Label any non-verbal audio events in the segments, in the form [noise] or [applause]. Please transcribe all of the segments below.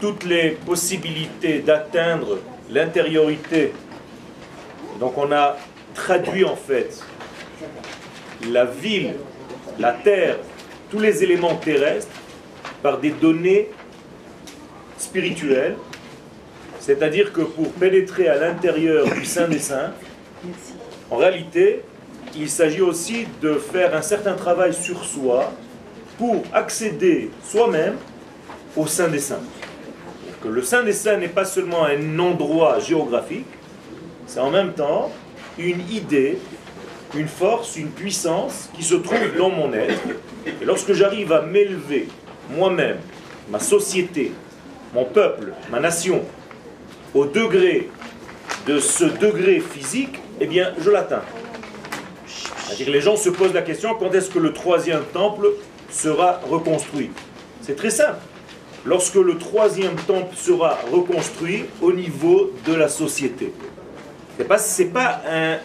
toutes les possibilités d'atteindre l'intériorité. Donc on a traduit en fait la ville, la terre, tous les éléments terrestres par des données spirituelles. C'est-à-dire que pour pénétrer à l'intérieur du Saint des Saints, en réalité, il s'agit aussi de faire un certain travail sur soi pour accéder soi-même au Saint des Saints. Le Saint des Saints n'est pas seulement un endroit géographique, c'est en même temps une idée, une force, une puissance qui se trouve dans mon être. Et lorsque j'arrive à m'élever moi-même, ma société, mon peuple, ma nation, au degré de ce degré physique, eh bien, je l'atteins. C'est-à-dire les gens se posent la question quand est-ce que le troisième temple sera reconstruit? C'est très simple. Lorsque le troisième temple sera reconstruit au niveau de la société. Ce n'est pas, pas un,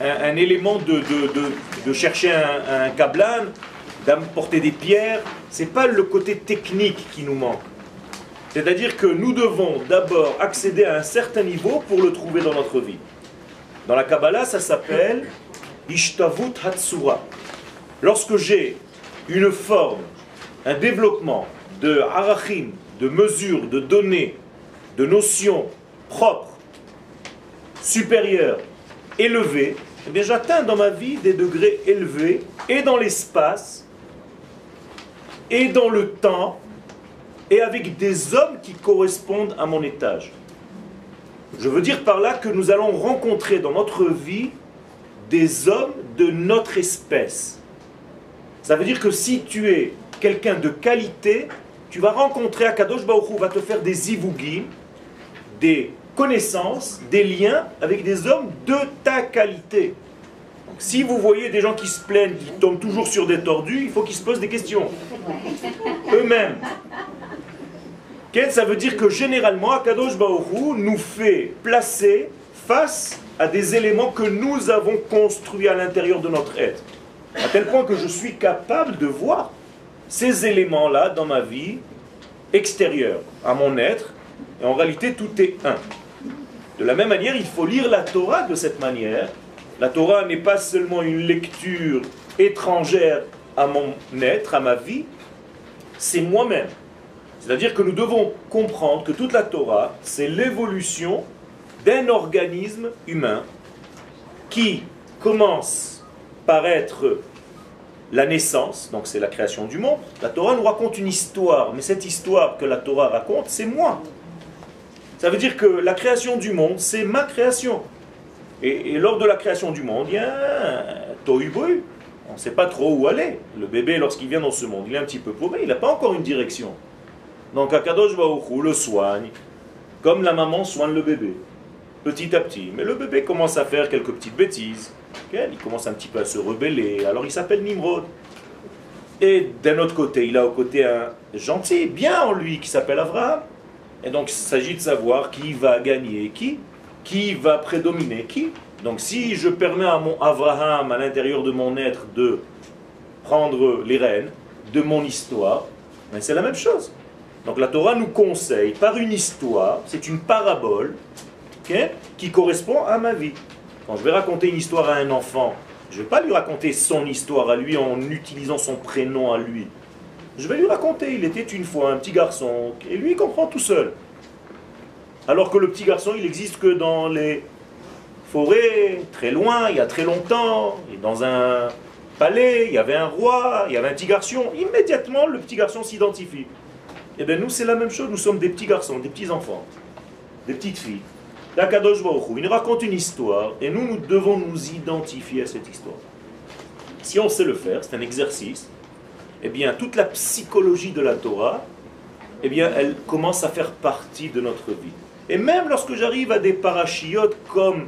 un, élément de, de, chercher un, un kablan, d'apporter des pierres. Ce n'est pas le côté technique qui nous manque. C'est-à-dire que nous devons d'abord accéder à un certain niveau pour le trouver dans notre vie. Dans la Kabbalah, ça s'appelle Ishtavut Hatsura. Lorsque j'ai une forme, un développement de arachim, de mesures, de données, de notions propres, supérieures, élevées, eh bien j'atteins dans ma vie des degrés élevés et dans l'espace et dans le temps et avec des hommes qui correspondent à mon étage. Je veux dire par là que nous allons rencontrer dans notre vie des hommes de notre espèce. Ça veut dire que si tu es quelqu'un de qualité, tu vas rencontrer Akadosh Baruch va te faire des ivugim, des connaissances, des liens avec des hommes de ta qualité. si vous voyez des gens qui se plaignent, qui tombent toujours sur des tordus, il faut qu'ils se posent des questions. Eux-mêmes ça veut dire que généralement, Akadosh Baoru nous fait placer face à des éléments que nous avons construits à l'intérieur de notre être. À tel point que je suis capable de voir ces éléments-là dans ma vie extérieure, à mon être, et en réalité tout est un. De la même manière, il faut lire la Torah de cette manière. La Torah n'est pas seulement une lecture étrangère à mon être, à ma vie, c'est moi-même. C'est-à-dire que nous devons comprendre que toute la Torah, c'est l'évolution d'un organisme humain qui commence par être la naissance, donc c'est la création du monde. La Torah nous raconte une histoire, mais cette histoire que la Torah raconte, c'est moi. Ça veut dire que la création du monde, c'est ma création. Et, lors de la création du monde, il y a un tohu On ne sait pas trop où aller. Le bébé, lorsqu'il vient dans ce monde, il est un petit peu paumé, il n'a pas encore une direction. Donc Akadosh Baruchou le soigne comme la maman soigne le bébé, petit à petit. Mais le bébé commence à faire quelques petites bêtises. Il commence un petit peu à se rebeller. Alors il s'appelle Nimrod. Et d'un autre côté, il a au côté un gentil, bien en lui, qui s'appelle Abraham. Et donc il s'agit de savoir qui va gagner qui, qui va prédominer qui. Donc si je permets à mon Abraham, à l'intérieur de mon être, de prendre les rênes de mon histoire, ben, c'est la même chose. Donc la Torah nous conseille par une histoire, c'est une parabole qui correspond à ma vie. Quand je vais raconter une histoire à un enfant, je ne vais pas lui raconter son histoire à lui en utilisant son prénom à lui. Je vais lui raconter, il était une fois un petit garçon, et lui il comprend tout seul. Alors que le petit garçon, il n'existe que dans les forêts, très loin, il y a très longtemps, dans un palais, il y avait un roi, il y avait un petit garçon. Immédiatement, le petit garçon s'identifie. Eh bien nous c'est la même chose, nous sommes des petits garçons, des petits enfants, des petites filles. L'Akadosh Baruch il nous raconte une histoire et nous, nous devons nous identifier à cette histoire. Si on sait le faire, c'est un exercice, eh bien toute la psychologie de la Torah, eh bien elle commence à faire partie de notre vie. Et même lorsque j'arrive à des parachiotes comme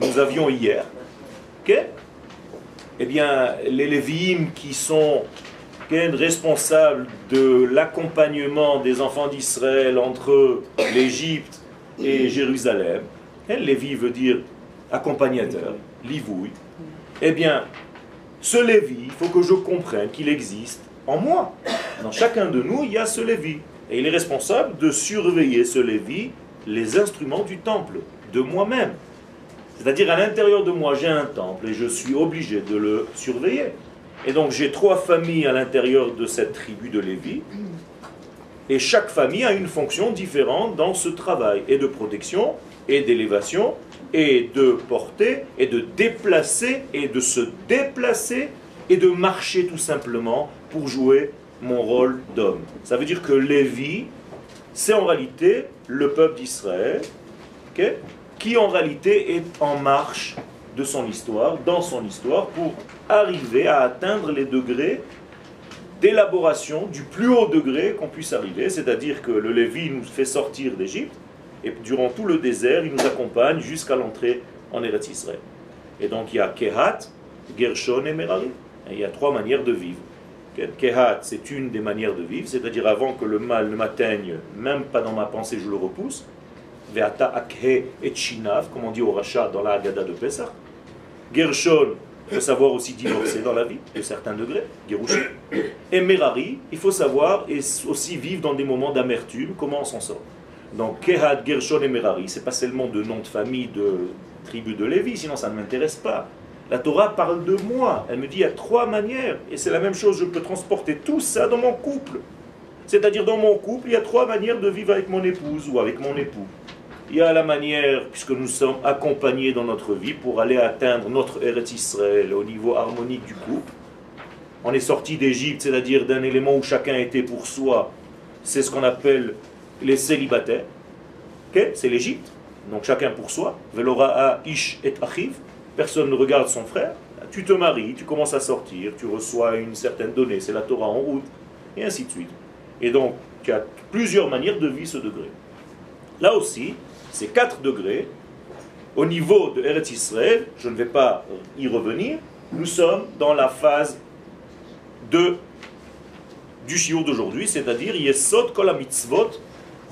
nous avions hier, eh bien les Lévi'im qui sont responsable de l'accompagnement des enfants d'Israël entre l'Égypte et Jérusalem. Lévi veut dire accompagnateur, livouille. Eh bien, ce Lévi, il faut que je comprenne qu'il existe en moi. Dans chacun de nous, il y a ce Lévi. Et il est responsable de surveiller ce Lévi, les instruments du temple, de moi-même. C'est-à-dire à l'intérieur de moi, j'ai un temple et je suis obligé de le surveiller. Et donc j'ai trois familles à l'intérieur de cette tribu de Lévi. Et chaque famille a une fonction différente dans ce travail, et de protection, et d'élévation, et de porter, et de déplacer, et de se déplacer, et de marcher tout simplement pour jouer mon rôle d'homme. Ça veut dire que Lévi, c'est en réalité le peuple d'Israël, qui en réalité est en marche de son histoire, dans son histoire, pour arriver à atteindre les degrés d'élaboration du plus haut degré qu'on puisse arriver, c'est-à-dire que le Lévi nous fait sortir d'Égypte, et durant tout le désert, il nous accompagne jusqu'à l'entrée en Eretz Israël. Et donc il y a Kehat, Gershon et Merari. il y a trois manières de vivre. Kehat, c'est une des manières de vivre, c'est-à-dire avant que le mal ne m'atteigne, même pas dans ma pensée, je le repousse. Veata akhe et chinav, comme on dit au rachat dans la Haggadah de Pesach. Gershon, il faut savoir aussi divorcer dans la vie, de certains degrés, Gerouché. Et Merari, il faut savoir et aussi vivre dans des moments d'amertume, comment on s'en sort. Donc Kehat, Gershon et Merari, c'est pas seulement de nom de famille de tribu de Lévi, sinon ça ne m'intéresse pas. La Torah parle de moi, elle me dit il y a trois manières, et c'est la même chose, je peux transporter tout ça dans mon couple. C'est-à-dire dans mon couple, il y a trois manières de vivre avec mon épouse ou avec mon époux. Il y a la manière, puisque nous sommes accompagnés dans notre vie pour aller atteindre notre Eretz Israël au niveau harmonique du couple. On est sorti d'Égypte, c'est-à-dire d'un élément où chacun était pour soi. C'est ce qu'on appelle les célibataires. C'est l'Égypte. Donc chacun pour soi. Velora ish et achiv. Personne ne regarde son frère. Tu te maries, tu commences à sortir, tu reçois une certaine donnée, c'est la Torah en route, et ainsi de suite. Et donc, tu as plusieurs manières de vivre ce degré. Là aussi, ces 4 degrés, au niveau de Eretz Israël, je ne vais pas y revenir, nous sommes dans la phase de, du shiur d'aujourd'hui, c'est-à-dire Yesod Kol mitzvot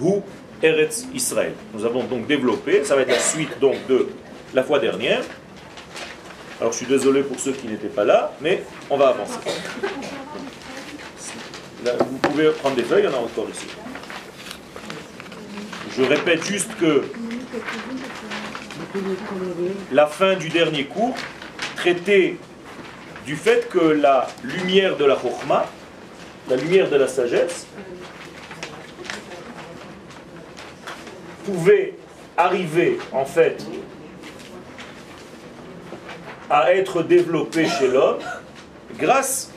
ou Eretz Israël. Nous avons donc développé, ça va être la suite donc de la fois dernière. Alors je suis désolé pour ceux qui n'étaient pas là, mais on va avancer. vous pouvez prendre des feuilles, il y en a encore ici. Je répète juste que la fin du dernier cours traitait du fait que la lumière de la Chokhmah, la lumière de la sagesse, pouvait arriver en fait à être développée chez l'homme grâce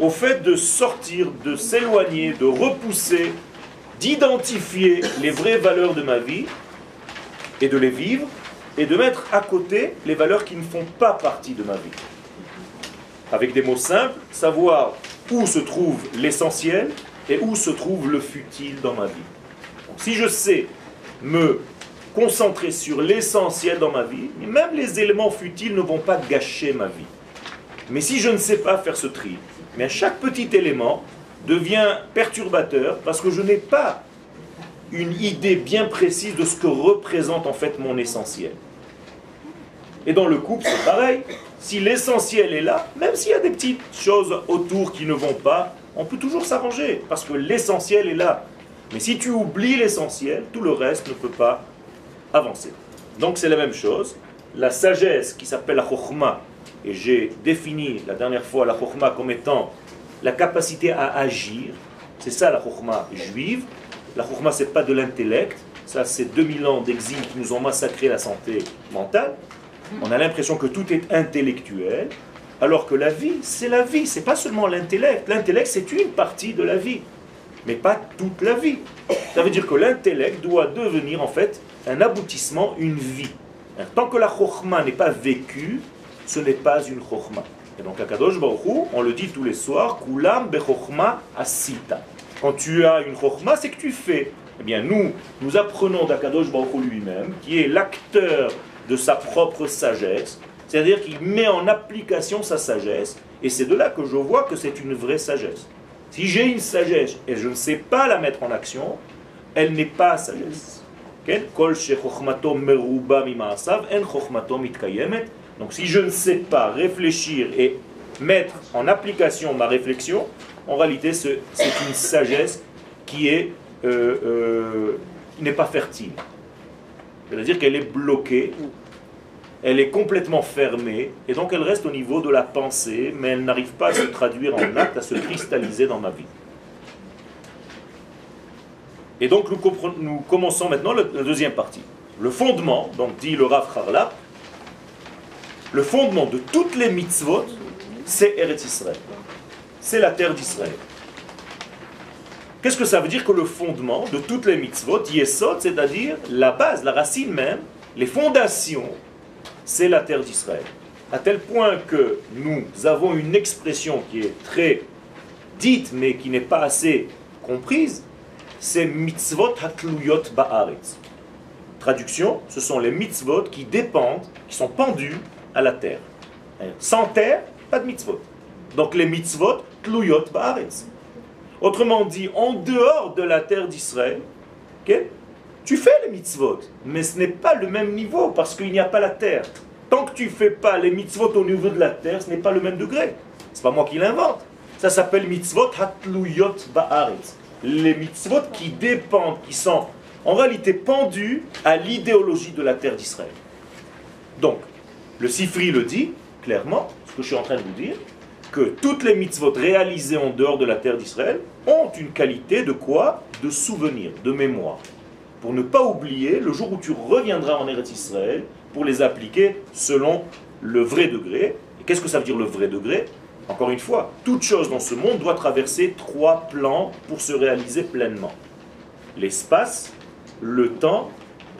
au fait de sortir, de s'éloigner, de repousser d'identifier les vraies valeurs de ma vie et de les vivre et de mettre à côté les valeurs qui ne font pas partie de ma vie. Avec des mots simples, savoir où se trouve l'essentiel et où se trouve le futile dans ma vie. si je sais me concentrer sur l'essentiel dans ma vie, même les éléments futiles ne vont pas gâcher ma vie. Mais si je ne sais pas faire ce tri, mais à chaque petit élément, devient perturbateur parce que je n'ai pas une idée bien précise de ce que représente en fait mon essentiel. Et dans le couple, c'est pareil. Si l'essentiel est là, même s'il y a des petites choses autour qui ne vont pas, on peut toujours s'arranger parce que l'essentiel est là. Mais si tu oublies l'essentiel, tout le reste ne peut pas avancer. Donc c'est la même chose. La sagesse qui s'appelle la chokhmah, et j'ai défini la dernière fois la chokhmah comme étant la capacité à agir. C'est ça la chokhmah juive. La chokhmah, c'est pas de l'intellect. Ça, c'est 2000 ans d'exil qui nous ont massacré la santé mentale. On a l'impression que tout est intellectuel, alors que la vie, c'est la vie. C'est pas seulement l'intellect. L'intellect, c'est une partie de la vie, mais pas toute la vie. Ça veut dire que l'intellect doit devenir en fait un aboutissement, une vie. Tant que la chokhmah n'est pas vécue, ce n'est pas une chokhmah. Et donc, Akadosh Baruch on le dit tous les soirs, Kulam bechokma asita. Quand tu as une chokma, c'est que tu fais. Eh bien, nous, nous apprenons d'Akadosh Baruch lui-même, qui est l'acteur de sa propre sagesse, c'est-à-dire qu'il met en application sa sagesse, et c'est de là que je vois que c'est une vraie sagesse. Si j'ai une sagesse et je ne sais pas la mettre en action, elle n'est pas sagesse. Donc si je ne sais pas réfléchir et mettre en application ma réflexion, en réalité c'est une sagesse qui euh, euh, n'est pas fertile. C'est-à-dire qu'elle est bloquée, elle est complètement fermée, et donc elle reste au niveau de la pensée, mais elle n'arrive pas à se traduire en acte, à se cristalliser dans ma vie. Et donc nous, nous commençons maintenant la deuxième partie. Le fondement, donc dit le Rav Harlap, le fondement de toutes les mitzvot, c'est Eretz Israël. C'est la terre d'Israël. Qu'est-ce que ça veut dire que le fondement de toutes les mitzvot, Yesod, c'est-à-dire la base, la racine même, les fondations, c'est la terre d'Israël. À tel point que nous avons une expression qui est très dite, mais qui n'est pas assez comprise, c'est mitzvot hatluyot ba'aretz. Traduction, ce sont les mitzvot qui dépendent, qui sont pendus à la terre. Sans terre, pas de mitzvot. Donc les mitzvot, tluyot ba'aretz. Autrement dit, en dehors de la terre d'Israël, tu fais les mitzvot, mais ce n'est pas le même niveau parce qu'il n'y a pas la terre. Tant que tu ne fais pas les mitzvot au niveau de la terre, ce n'est pas le même degré. C'est pas moi qui l'invente. Ça s'appelle mitzvot hatluyot ba'aretz. Les mitzvot qui dépendent, qui sont en réalité pendus à l'idéologie de la terre d'Israël. Donc, le Sifri le dit clairement, ce que je suis en train de vous dire, que toutes les mitzvot réalisées en dehors de la terre d'Israël ont une qualité de quoi? De souvenir, de mémoire. Pour ne pas oublier le jour où tu reviendras en Eretz Israël pour les appliquer selon le vrai degré. Et qu'est-ce que ça veut dire le vrai degré? Encore une fois, toute chose dans ce monde doit traverser trois plans pour se réaliser pleinement. L'espace, le temps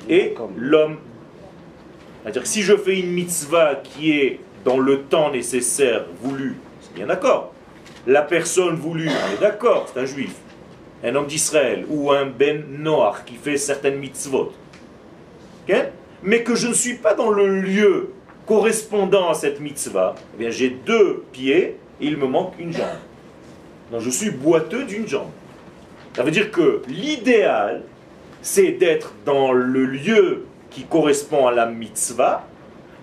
et l'homme. C'est-à-dire que si je fais une mitzvah qui est dans le temps nécessaire voulu bien d'accord. La personne voulue, on est d'accord, c'est un juif, un homme d'Israël, ou un Ben Noach qui fait certaines mitzvot. Mais que je ne suis pas dans le lieu correspondant à cette mitzvah, eh j'ai deux pieds et il me manque une jambe. Donc je suis boiteux d'une jambe. Ça veut dire que l'idéal, c'est d'être dans le lieu qui correspond à la mitzvah,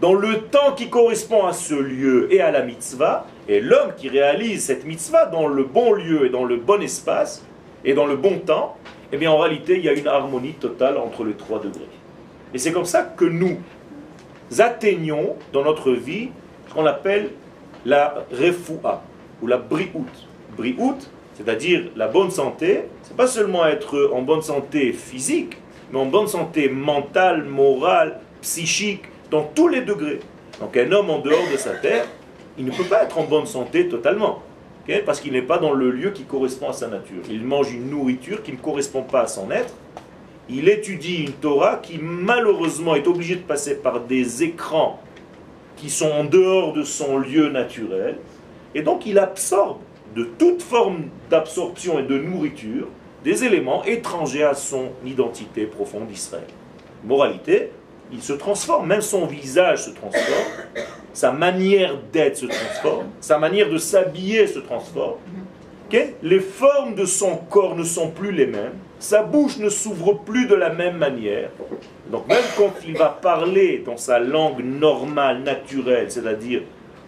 dans le temps qui correspond à ce lieu et à la mitzvah, et l'homme qui réalise cette mitzvah dans le bon lieu et dans le bon espace et dans le bon temps, eh bien en réalité il y a une harmonie totale entre les trois degrés. Et c'est comme ça que nous atteignons dans notre vie ce qu'on appelle la refoua ou la briout. Briout, c'est-à-dire la bonne santé, c'est pas seulement être en bonne santé physique, mais en bonne santé mentale, morale, psychique, dans tous les degrés. Donc un homme en dehors de sa terre, il ne peut pas être en bonne santé totalement. parce qu'il n'est pas dans le lieu qui correspond à sa nature. Il mange une nourriture qui ne correspond pas à son être. Il étudie une Torah qui malheureusement est obligée de passer par des écrans qui sont en dehors de son lieu naturel. Et donc il absorbe de toute forme d'absorption et de nourriture des éléments étrangers à son identité profonde d'Israël. Moralité, il se transforme, même son visage se transforme, sa manière d'être se transforme, sa manière de s'habiller se transforme. Les formes de son corps ne sont plus les mêmes, sa bouche ne s'ouvre plus de la même manière. Donc même quand il va parler dans sa langue normale, naturelle, c'est-à-dire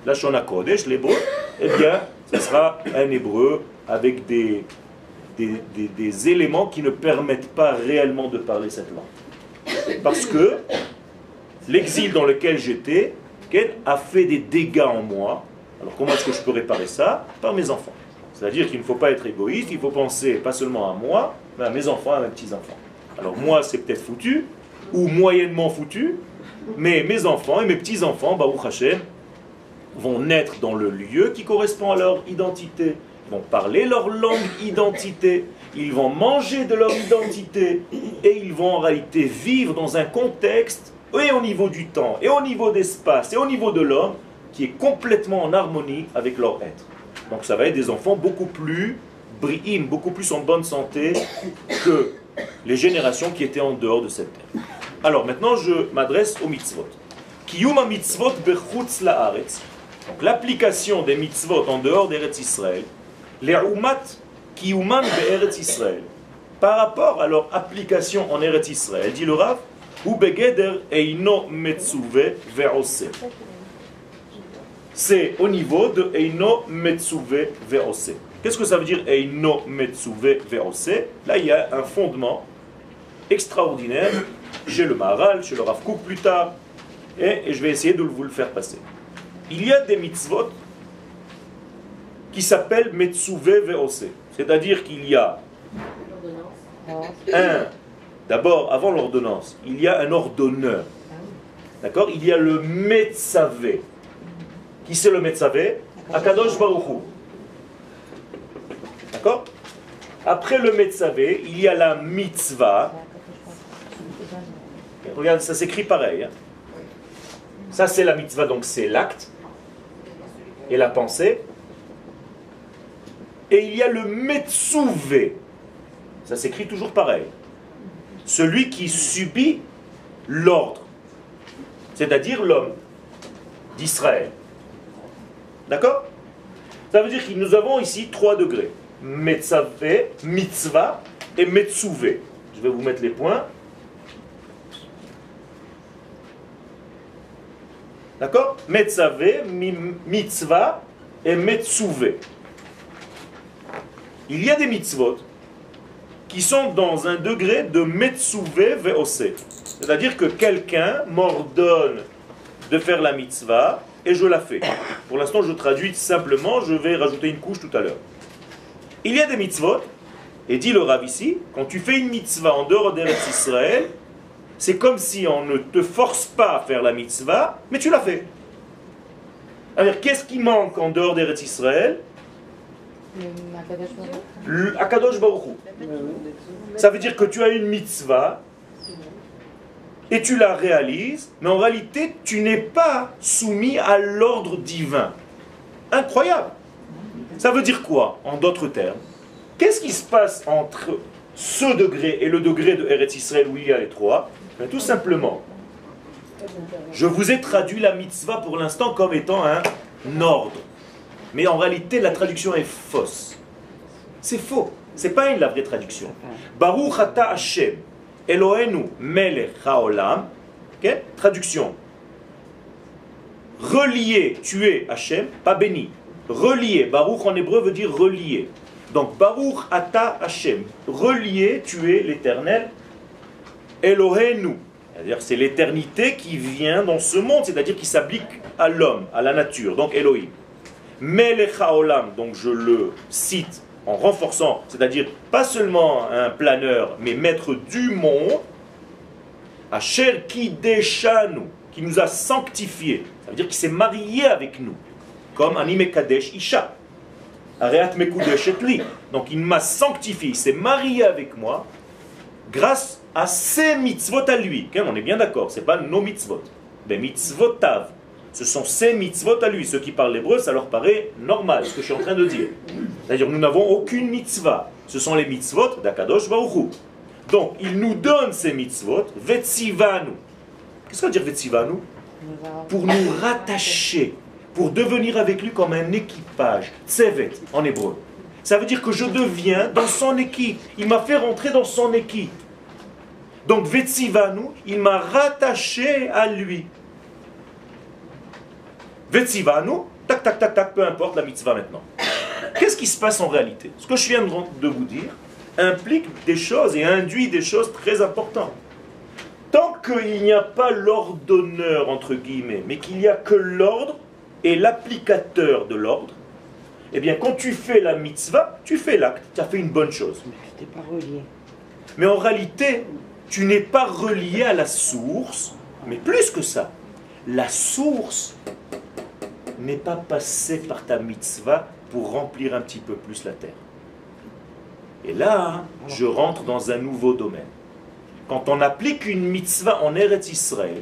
la Shona Kodesh, l'hébreu, eh bien, ce sera un hébreu avec des, des, éléments qui ne permettent pas réellement de parler cette langue. Parce que l'exil dans lequel j'étais a fait des dégâts en moi. Alors comment est-ce que je peux réparer ça? Par mes enfants. C'est-à-dire qu'il ne faut pas être égoïste, il faut penser pas seulement à moi, mais à mes enfants, à mes petits-enfants. Alors moi, c'est peut-être foutu, ou moyennement foutu, mais mes enfants et mes petits-enfants, Baruch Hashem, vont naître dans le lieu qui correspond à leur identité, vont parler leur langue identité, ils vont manger de leur identité, et ils vont en réalité vivre dans un contexte et au niveau du temps, et au niveau d'espace, et au niveau de l'homme, qui est complètement en harmonie avec leur être. Donc ça va être des enfants beaucoup plus brillants, beaucoup plus en bonne santé que les générations qui étaient en dehors de cette terre. Alors maintenant, je m'adresse aux mitzvot. Kiyuma mitzvot bechutz laaretz. Donc l'application des mitzvot en dehors d'Eretz Israël, les umat kiyuman be'eretz Israël. Par rapport à leur application en Eretz Israël, dit le Rav, c'est au niveau de Eino Metsuve Ve'ose. Qu'est-ce que ça veut dire Eino Metsuve Veose Là, il y a un fondement extraordinaire chez le Maharal, chez le Rav Kook plus tard, et, je vais essayer de vous le faire passer. Il y a des mitzvot qui s'appellent Metsuve Veose, c'est-à-dire qu'il y a un, d'abord, avant l'ordonnance, il y a un ordonneur. D'accord? Il y a le Metsavé. Qui c'est le Metsavé Akadosh Baruchou. D'accord? Après le Metsavé, il y a la mitzvah. Regarde, ça s'écrit pareil. Hein. Ça, c'est la mitzvah, donc c'est l'acte et la pensée. Et il y a le Metsouvé. Ça s'écrit toujours pareil. Celui qui subit l'ordre, c'est-à-dire l'homme d'Israël. D'accord? Ça veut dire que nous avons ici trois degrés. Metzavé, mitzvah et metsouvé. Je vais vous mettre les points. D'accord? Metzavé, mitzvah et metsouvé. Il y a des mitzvot qui sont dans un degré de metsouvé veose. C'est-à-dire que quelqu'un m'ordonne de faire la mitzvah et je la fais. Pour l'instant, je traduis simplement, je vais rajouter une couche tout à l'heure. Il y a des mitzvot, et dit le Rav ici, quand tu fais une mitzvah en dehors d'Eretz Israël, c'est comme si on ne te force pas à faire la mitzvah, mais tu l'as fait. Alors, qu'est-ce qui manque en dehors d'Eretz Israël? Akadosh Baruch Ça veut dire que tu as une mitzvah et tu la réalises, mais en réalité, tu n'es pas soumis à l'ordre divin. Incroyable. Ça veut dire quoi, en d'autres termes? Qu'est-ce qui se passe entre ce degré et le degré de Eretz Israël où il y a les trois? Ben, Tout simplement, je vous ai traduit la mitzvah pour l'instant comme étant un ordre. Mais en réalité, la traduction est fausse. C'est faux. C'est pas une la vraie traduction. Baruch ata Hashem, Elohenu melech haolam. Traduction. Relier, tuer Hashem, pas béni. Relier. Baruch en hébreu veut dire relier. Donc Baruch ata Hashem. Relier, tuer l'éternel. Elohenu. C'est-à-dire c'est l'éternité qui vient dans ce monde, c'est-à-dire qui s'applique à l'homme, à la nature. Donc Elohim. Melech haolam, donc je le cite en renforçant, c'est-à-dire pas seulement un planeur, mais maître du monde, Asher Kideshanu, qui nous a sanctifiés, ça veut dire qu'il s'est marié avec nous, comme Anime Kadesh Isha. Areat Mekudesh li. Donc il m'a sanctifié, il s'est marié avec moi grâce à ses mitzvot à lui. On est bien d'accord, ce n'est pas nos mitzvot, mais mitzvotav. Ce sont ses mitzvot à lui. Ceux qui parlent l'hébreu, ça leur paraît normal, ce que je suis en train de dire. C'est-à-dire, nous n'avons aucune mitzvah. Ce sont les mitzvot d'Akadosh Baruchu. Donc, il nous donne ces mitzvot, Vetsivanu. Qu'est-ce que veut dire Vetsivanu Pour nous rattacher, pour devenir avec lui comme un équipage. Tsevet, en hébreu. Ça veut dire que je deviens dans son équipe. Il m'a fait rentrer dans son équipe. Donc, Vetsivanu, il m'a rattaché à lui. Vetsivanu, tac, tac, tac, tac, peu importe la mitzvah maintenant. Qu'est-ce qui se passe en réalité? Ce que je viens de vous dire implique des choses et induit des choses très importantes. Tant qu'il n'y a pas l'ordonneur, entre guillemets, mais qu'il n'y a que l'ordre et l'applicateur de l'ordre, eh bien, quand tu fais la mitzvah, tu fais l'acte, tu as fait une bonne chose. Mais pas relié. Mais en réalité, tu n'es pas relié à la source, mais plus que ça. La source n'est pas passé par ta mitzvah pour remplir un petit peu plus la terre. Et là, je rentre dans un nouveau domaine. Quand on applique une mitzvah en Eretz Israël,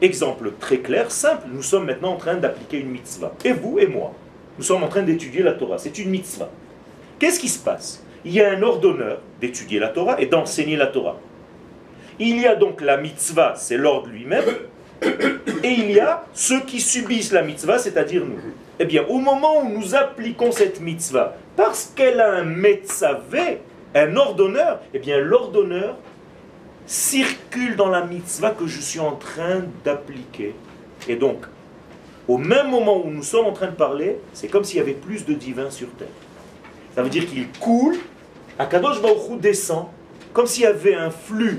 exemple très clair, simple, nous sommes maintenant en train d'appliquer une mitzvah. Et vous et moi, nous sommes en train d'étudier la Torah. C'est une mitzvah. Qu'est-ce qui se passe? Il y a un ordonneur d'étudier la Torah et d'enseigner la Torah. Il y a donc la mitzvah, c'est l'ordre lui-même, et il y a ceux qui subissent la mitzvah, c'est-à-dire nous. Eh bien, au moment où nous appliquons cette mitzvah, parce qu'elle a un metzavé, un ordonneur, eh bien, l'ordonneur circule dans la mitzvah que je suis en train d'appliquer. Et donc, au même moment où nous sommes en train de parler, c'est comme s'il y avait plus de divins sur terre. Ça veut dire qu'il coule, Akadosh Baruch descend, comme s'il y avait un flux.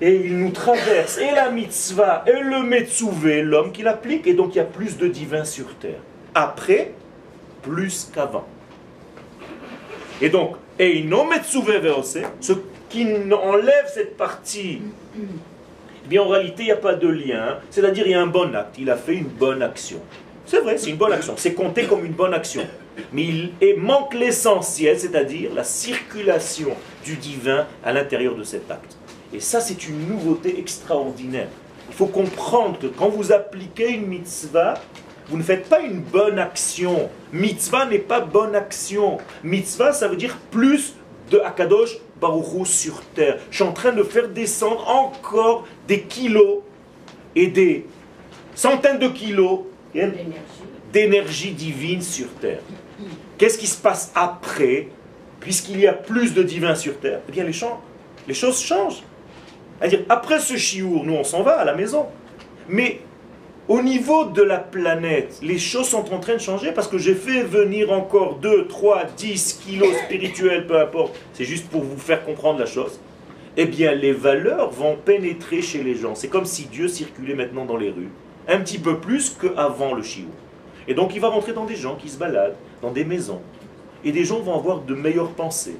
Et il nous traverse, et la mitzvah, et le metzouvé, l'homme qui l'applique, et donc il y a plus de divin sur terre. Après, plus qu'avant. Et donc, et non metzouvé ce qui enlève cette partie, eh bien en réalité il n'y a pas de lien, c'est-à-dire il y a un bon acte, il a fait une bonne action. C'est vrai, c'est une bonne action, c'est compté comme une bonne action. Mais il manque l'essentiel, c'est-à-dire la circulation du divin à l'intérieur de cet acte. Et ça, c'est une nouveauté extraordinaire. Il faut comprendre que quand vous appliquez une mitzvah, vous ne faites pas une bonne action. Mitzvah n'est pas bonne action. Mitzvah, ça veut dire plus de Akadosh Baruchou sur terre. Je suis en train de faire descendre encore des kilos et des centaines de kilos d'énergie divine sur terre. Qu'est-ce qui se passe après, puisqu'il y a plus de divin sur terre? Eh bien, les, les choses changent. C'est-à-dire, après ce chiour, nous on s'en va à la maison. Mais au niveau de la planète, les choses sont en train de changer parce que j'ai fait venir encore 2, 3, 10 kilos spirituels, peu importe. C'est juste pour vous faire comprendre la chose. Eh bien, les valeurs vont pénétrer chez les gens. C'est comme si Dieu circulait maintenant dans les rues, un petit peu plus qu'avant le chiour. Et donc, il va rentrer dans des gens qui se baladent, dans des maisons. Et des gens vont avoir de meilleures pensées.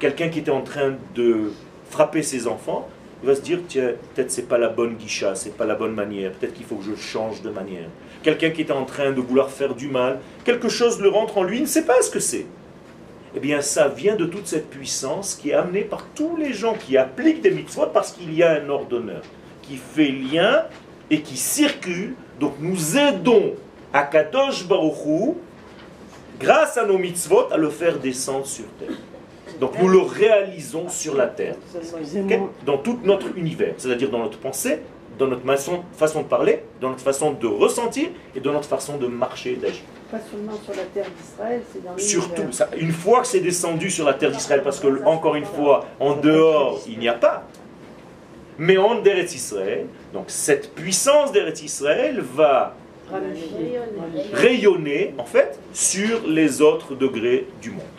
Quelqu'un qui était en train de frapper ses enfants, il va se dire, tiens, peut-être c'est pas la bonne guicha, c'est pas la bonne manière, peut-être qu'il faut que je change de manière. Quelqu'un qui est en train de vouloir faire du mal, quelque chose le rentre en lui, il ne sait pas ce que c'est. Eh bien, ça vient de toute cette puissance qui est amenée par tous les gens qui appliquent des mitzvot parce qu'il y a un ordonneur qui fait lien et qui circule. Donc, nous aidons à Kadosh Baruchou, grâce à nos mitzvot, à le faire descendre sur terre. Donc nous le réalisons sur la terre, dans tout notre univers, c'est-à-dire dans notre pensée, dans notre façon, façon de parler, dans notre façon de ressentir et dans notre façon de marcher et d'agir. Pas seulement sur la terre d'Israël, c'est dans Surtout, ça, une fois que c'est descendu sur la terre d'Israël, parce que, encore une fois, en dehors, il n'y a pas. Mais en d'Eretz Israël, donc cette puissance d'Eretz Israël va rayonner, en fait, sur les autres degrés du monde.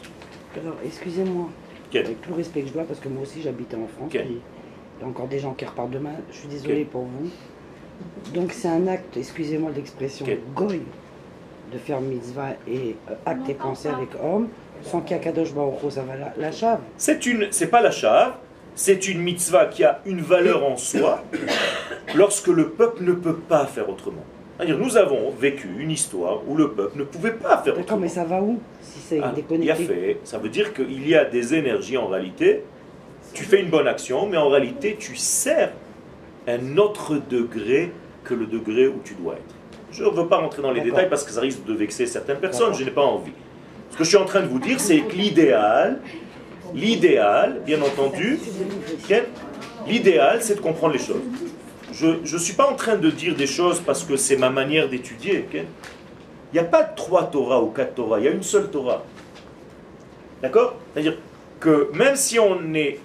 Alors, excusez-moi, avec tout le respect que je dois, parce que moi aussi j'habitais en France, il y a encore des gens qui repartent demain, je suis désolé pour vous. Donc c'est un acte, excusez-moi l'expression, goy, de faire mitzvah et euh, acte et pensée avec homme, sans qu'il y ait Kadosh Baruch ça va la, la chave. C'est une, c'est pas la chave, c'est une mitzvah qui a une valeur en soi, [coughs] lorsque le peuple ne peut pas faire autrement. C'est-à-dire, nous avons vécu une histoire où le peuple ne pouvait pas faire autrement. mais ça va où si c'est ah, Il y a fait. Ça veut dire qu'il y a des énergies en réalité. Tu fais une bonne action, mais en réalité, tu sers un autre degré que le degré où tu dois être. Je ne veux pas rentrer dans les détails parce que ça risque de vexer certaines personnes. Je n'ai pas envie. Ce que je suis en train de vous dire, c'est que l'idéal, l'idéal, bien entendu, l'idéal, c'est de comprendre les choses je ne suis pas en train de dire des choses parce que c'est ma manière d'étudier. Il n'y a pas trois Torah ou quatre Torah, il y a une seule Torah. D'accord? C'est-à-dire que même si on n'est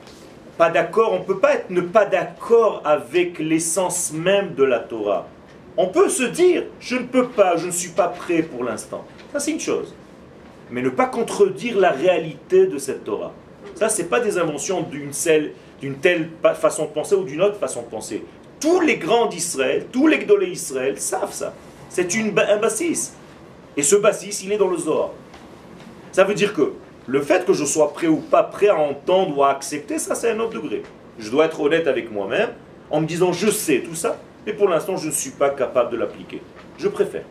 pas d'accord, on ne peut pas être ne pas d'accord avec l'essence même de la Torah. On peut se dire, je ne peux pas, je ne suis pas prêt pour l'instant. Ça, c'est une chose. Mais ne pas contredire la réalité de cette Torah. Ça, ce n'est pas des inventions d'une telle façon de penser ou d'une autre façon de penser tous les grands d'Israël, tous les gdolés d'Israël savent ça. C'est un bassis. Et ce bassis, il est dans le Zohar. Ça veut dire que le fait que je sois prêt ou pas prêt à entendre ou à accepter, ça c'est un autre degré. Je dois être honnête avec moi-même en me disant je sais tout ça, mais pour l'instant je ne suis pas capable de l'appliquer. Je préfère.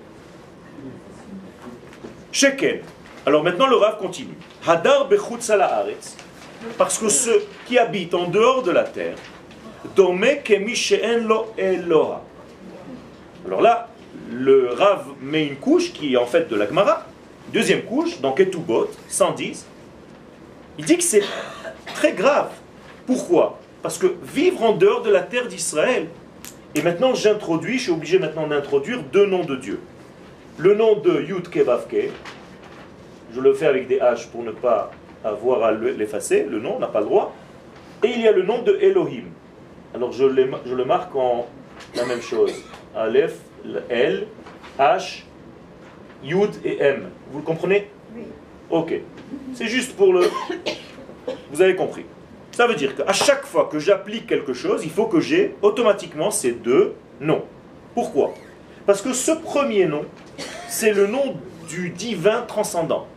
Sheken. Alors maintenant le Rav continue. Hadar bechutz Parce que ceux qui habitent en dehors de la terre, alors là, le Rav met une couche qui est en fait de la Gemara, deuxième couche, dans Ketubot, 110. Il dit que c'est très grave. Pourquoi? Parce que vivre en dehors de la terre d'Israël, et maintenant j'introduis, je suis obligé maintenant d'introduire deux noms de Dieu. Le nom de Yud Kevavke, je le fais avec des H pour ne pas avoir à l'effacer, le nom, n'a pas le droit. Et il y a le nom de Elohim. Alors je, je le marque en la même chose. Aleph, L, H, Yud et M. Vous le comprenez? Oui. Ok. C'est juste pour le... [coughs] Vous avez compris. Ça veut dire qu'à chaque fois que j'applique quelque chose, il faut que j'ai automatiquement ces deux noms. Pourquoi? Parce que ce premier nom, c'est le nom du divin transcendant.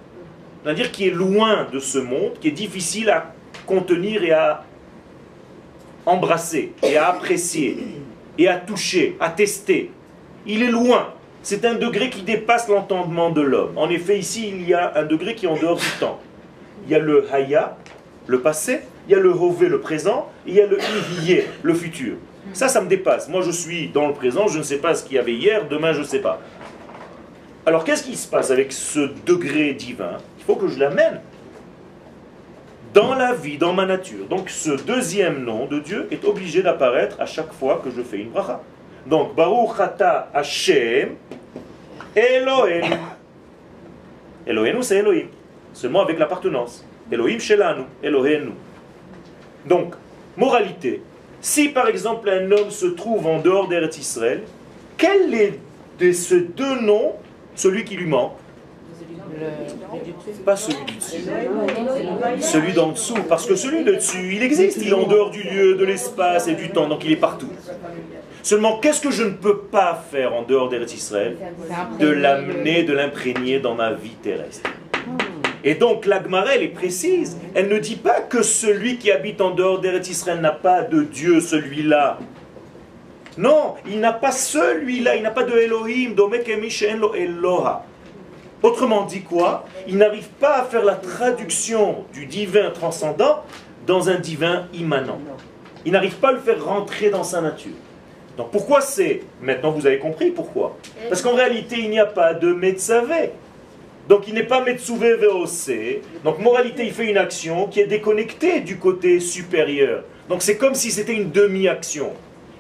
C'est-à-dire qui est loin de ce monde, qui est difficile à contenir et à embrasser, et à apprécier, et à toucher, à tester. Il est loin. C'est un degré qui dépasse l'entendement de l'homme. En effet, ici, il y a un degré qui est en dehors du temps. Il y a le haya, le passé, il y a le hové, le présent, et il y a le ihyé, le futur. Ça, ça me dépasse. Moi, je suis dans le présent, je ne sais pas ce qu'il y avait hier, demain, je ne sais pas. Alors, qu'est-ce qui se passe avec ce degré divin? Il faut que je l'amène dans la vie, dans ma nature. Donc, ce deuxième nom de Dieu est obligé d'apparaître à chaque fois que je fais une bracha. Donc, Baruch Ata Hashem Elohim. Elohim, c'est Elohim. Seulement avec l'appartenance. Elohim Shelanu, Elohenu. Donc, moralité, si par exemple un homme se trouve en dehors d'Eretz Israël, quel est de ces deux noms celui qui lui manque? Pas celui du dessus. Celui d'en dessous. Parce que celui de dessus, il existe. Il est en dehors du lieu, de l'espace et du temps. Donc il est partout. Seulement, qu'est-ce que je ne peux pas faire en dehors d'Eretz Israël De l'amener, de l'imprégner dans ma vie terrestre. Et donc l'Agmara, est précise. Elle ne dit pas que celui qui habite en dehors d'Eretz Israël n'a pas de Dieu, celui-là. Non, il n'a pas celui-là, il n'a pas de Elohim, Eloha. Autrement dit quoi Il n'arrive pas à faire la traduction du divin transcendant dans un divin immanent. Il n'arrive pas à le faire rentrer dans sa nature. Donc pourquoi c'est Maintenant vous avez compris pourquoi. Parce qu'en réalité il n'y a pas de Metzavé. Donc il n'est pas Metsuve VOC. Donc moralité, il fait une action qui est déconnectée du côté supérieur. Donc c'est comme si c'était une demi-action.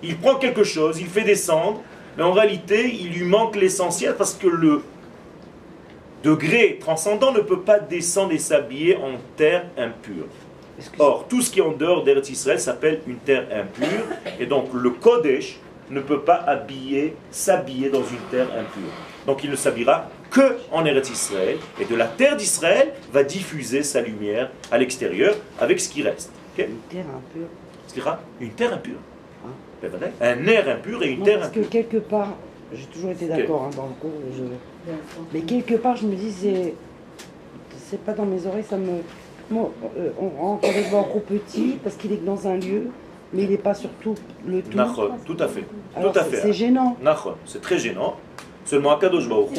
Il prend quelque chose, il fait descendre, mais en réalité, il lui manque l'essentiel parce que le degré transcendant ne peut pas descendre et s'habiller en terre impure. Or, tout ce qui est en dehors d'Eretz Israël s'appelle une terre impure, et donc le Kodesh ne peut pas habiller, s'habiller dans une terre impure. Donc il ne s'habillera que en Eretz Israël, et de la terre d'Israël va diffuser sa lumière à l'extérieur avec ce qui reste. Une terre impure. Une terre impure. Hein? Un air impur et une terre impure. Parce que quelque part, j'ai toujours été d'accord hein, dans le cours, mais quelque part je me dis, c'est pas dans mes oreilles, ça me... Moi, euh, on rentre avec gros petit parce qu'il est dans un lieu, mais il n'est pas sur tout le tout. tout à fait. tout à fait. C'est gênant. C'est très gênant. Seulement Akadosh Baruch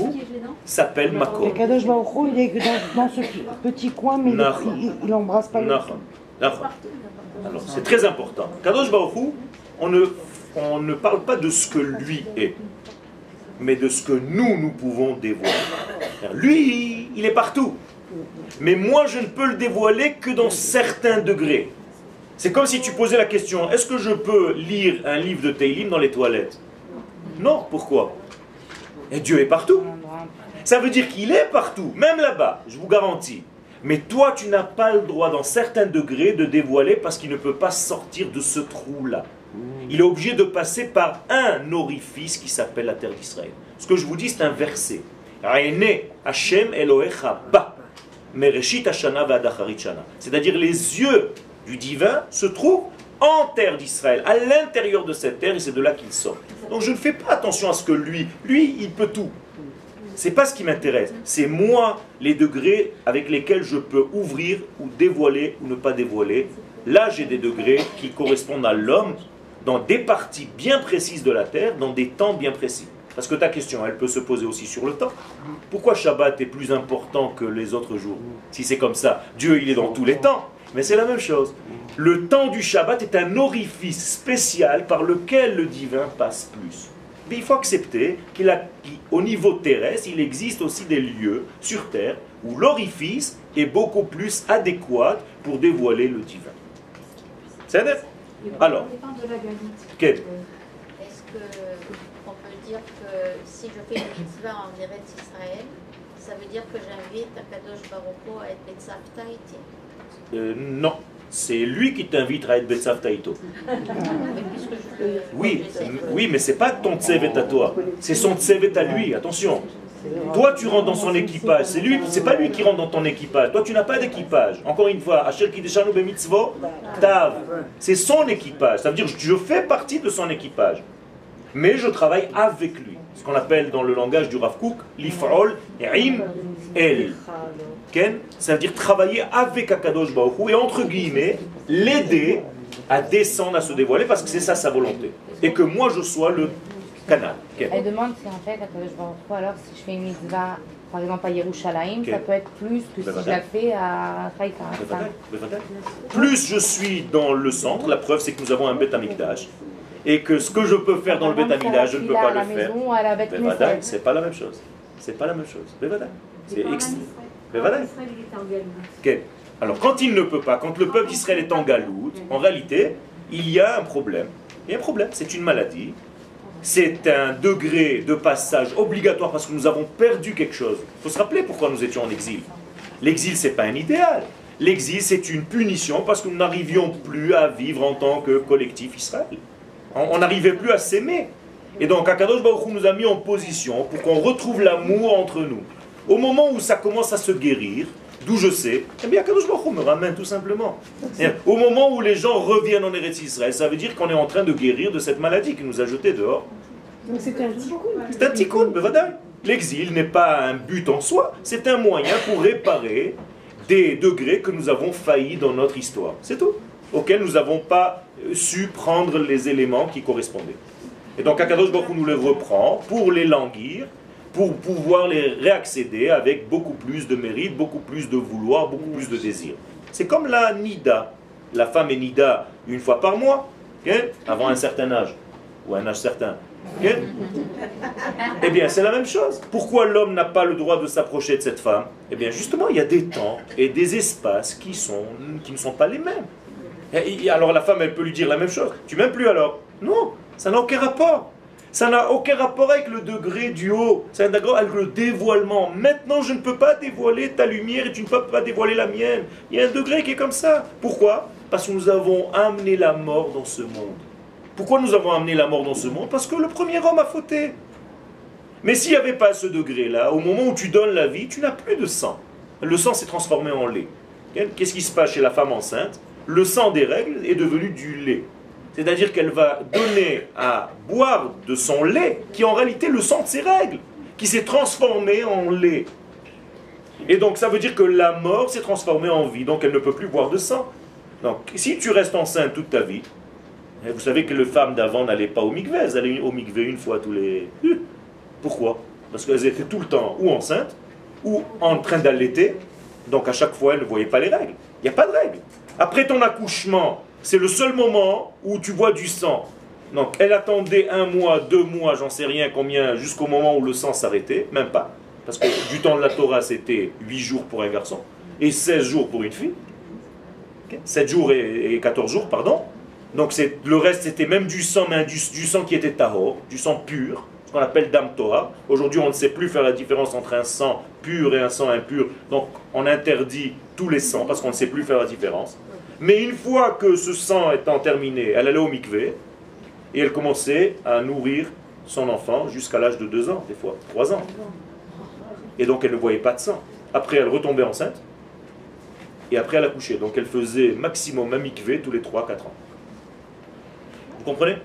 s'appelle Makom. Akadosh Baruch il est dans, dans, ce petit coin, mais il n'embrasse pas le Alors c'est très important. Kadosh on ne, on ne parle pas de ce que lui est, mais de ce que nous, nous pouvons dévoiler. Lui, il est partout. Mais moi, je ne peux le dévoiler que dans certains degrés. C'est comme si tu posais la question, est-ce que je peux lire un livre de Teilim dans les toilettes? Non, pourquoi? Et Dieu est partout. Ça veut dire qu'il est partout, même là-bas, je vous garantis. Mais toi, tu n'as pas le droit, dans certains degrés, de dévoiler parce qu'il ne peut pas sortir de ce trou-là. Il est obligé de passer par un orifice qui s'appelle la terre d'Israël. Ce que je vous dis, c'est un verset. Hashem Elohecha Ba. C'est-à-dire les yeux du divin se trouvent en terre d'Israël, à l'intérieur de cette terre, et c'est de là qu'il sort. Donc je ne fais pas attention à ce que lui, lui, il peut tout. C'est pas ce qui m'intéresse. C'est moi les degrés avec lesquels je peux ouvrir ou dévoiler ou ne pas dévoiler. Là, j'ai des degrés qui correspondent à l'homme dans des parties bien précises de la terre, dans des temps bien précis. Parce que ta question, elle peut se poser aussi sur le temps. Pourquoi Shabbat est plus important que les autres jours Si c'est comme ça, Dieu, il est dans tous les temps. Mais c'est la même chose. Le temps du Shabbat est un orifice spécial par lequel le divin passe plus. Mais il faut accepter qu'au niveau terrestre, il existe aussi des lieux sur Terre où l'orifice est beaucoup plus adéquat pour dévoiler le divin. C'est Alors, Est-ce qu'on peut dire que si je fais une mitzvah en Eretz Israël, ça veut dire que j'invite Akadosh Baruch à être Betzavtaïti euh, Non. C'est lui qui t'invite à être Betsav Taito. Oui, oui, mais c'est pas ton tsevet à toi, c'est son tsevet à lui, attention. Toi, tu rentres dans son équipage. C'est lui, c'est pas lui qui rentre dans ton équipage. Toi, tu n'as pas d'équipage. Encore une fois, Tav, c'est son équipage. Ça veut dire je fais partie de son équipage. Mais je travaille avec lui. Ce qu'on appelle dans le langage du Rav Kook, l'ifrol im el. Ça veut dire travailler avec Akadosh Baruch et entre guillemets, l'aider à descendre, à se dévoiler, parce que c'est ça sa volonté. Et que moi je sois le canal. Elle demande si en fait, alors si je fais une mitzvah, par exemple à Yerushalayim, ça peut être plus que si je la fais à Haïfa. Plus je suis dans le centre, la preuve c'est que nous avons un Beth Amikdash, et que ce que je peux faire dans le Beth Amikdash, je ne peux pas le faire. C'est pas la même chose. C'est pas la même chose. C'est Okay. Alors quand il ne peut pas, quand le peuple d'Israël est en galoute, en réalité, il y a un problème. Il y a un problème, c'est une maladie. C'est un degré de passage obligatoire parce que nous avons perdu quelque chose. Il faut se rappeler pourquoi nous étions en exil. L'exil, c'est pas un idéal. L'exil, c'est une punition parce que nous n'arrivions plus à vivre en tant que collectif Israël. On n'arrivait plus à s'aimer. Et donc, Akadosh Baruch nous a mis en position pour qu'on retrouve l'amour entre nous. Au moment où ça commence à se guérir, d'où je sais, eh bien, Kadosh Baruch me ramène tout simplement. Au moment où les gens reviennent en Eretz Israël, ça veut dire qu'on est en train de guérir de cette maladie qui nous a jetés dehors. Donc c'est un tikkun. C'est un tikkun, L'exil n'est pas un but en soi, c'est un moyen pour réparer des degrés que nous avons failli dans notre histoire. C'est tout. Auxquels nous n'avons pas su prendre les éléments qui correspondaient. Et donc Akadosh Baruch nous les reprend pour les languir pour pouvoir les réaccéder avec beaucoup plus de mérite, beaucoup plus de vouloir, beaucoup plus de désir. C'est comme la nida. La femme est nida une fois par mois, avant un certain âge, ou un âge certain. eh bien, c'est la même chose. Pourquoi l'homme n'a pas le droit de s'approcher de cette femme? Eh bien, justement, il y a des temps et des espaces qui, sont, qui ne sont pas les mêmes. Et alors la femme, elle peut lui dire la même chose. Tu m'aimes plus alors? Non, ça n'a aucun rapport. Ça n'a aucun rapport avec le degré du haut, c'est d'accord avec le dévoilement. Maintenant, je ne peux pas dévoiler ta lumière et tu ne peux pas dévoiler la mienne. Il y a un degré qui est comme ça. Pourquoi? Parce que nous avons amené la mort dans ce monde. Pourquoi nous avons amené la mort dans ce monde? Parce que le premier homme a fauté. Mais s'il n'y avait pas ce degré-là, au moment où tu donnes la vie, tu n'as plus de sang. Le sang s'est transformé en lait. Qu'est-ce qui se passe chez la femme enceinte? Le sang des règles est devenu du lait. C'est-à-dire qu'elle va donner à boire de son lait, qui est en réalité le sang de ses règles, qui s'est transformé en lait. Et donc ça veut dire que la mort s'est transformée en vie, donc elle ne peut plus boire de sang. Donc si tu restes enceinte toute ta vie, et vous savez que les femmes d'avant n'allaient pas au mikveh, elles allaient au mikveh une fois tous les... Pourquoi? Parce qu'elles étaient tout le temps ou enceintes, ou en train d'allaiter, donc à chaque fois elles ne voyaient pas les règles. Il n'y a pas de règles. Après ton accouchement, c'est le seul moment où tu vois du sang. Donc elle attendait un mois, deux mois, j'en sais rien combien, jusqu'au moment où le sang s'arrêtait, même pas. Parce que du temps de la Torah, c'était 8 jours pour un garçon et 16 jours pour une fille. 7 jours et, 14 jours, pardon. Donc le reste, c'était même du sang, mais du, sang qui était tahor, du sang pur, ce qu'on appelle dam Torah. Aujourd'hui, on ne sait plus faire la différence entre un sang pur et un sang impur. Donc on interdit tous les sangs parce qu'on ne sait plus faire la différence. Mais une fois que ce sang étant terminé, elle allait au mikvé et elle commençait à nourrir son enfant jusqu'à l'âge de 2 ans, des fois 3 ans. Et donc elle ne voyait pas de sang. Après, elle retombait enceinte et après elle accouchait. Donc elle faisait maximum un mikvé tous les 3-4 ans. Vous comprenez?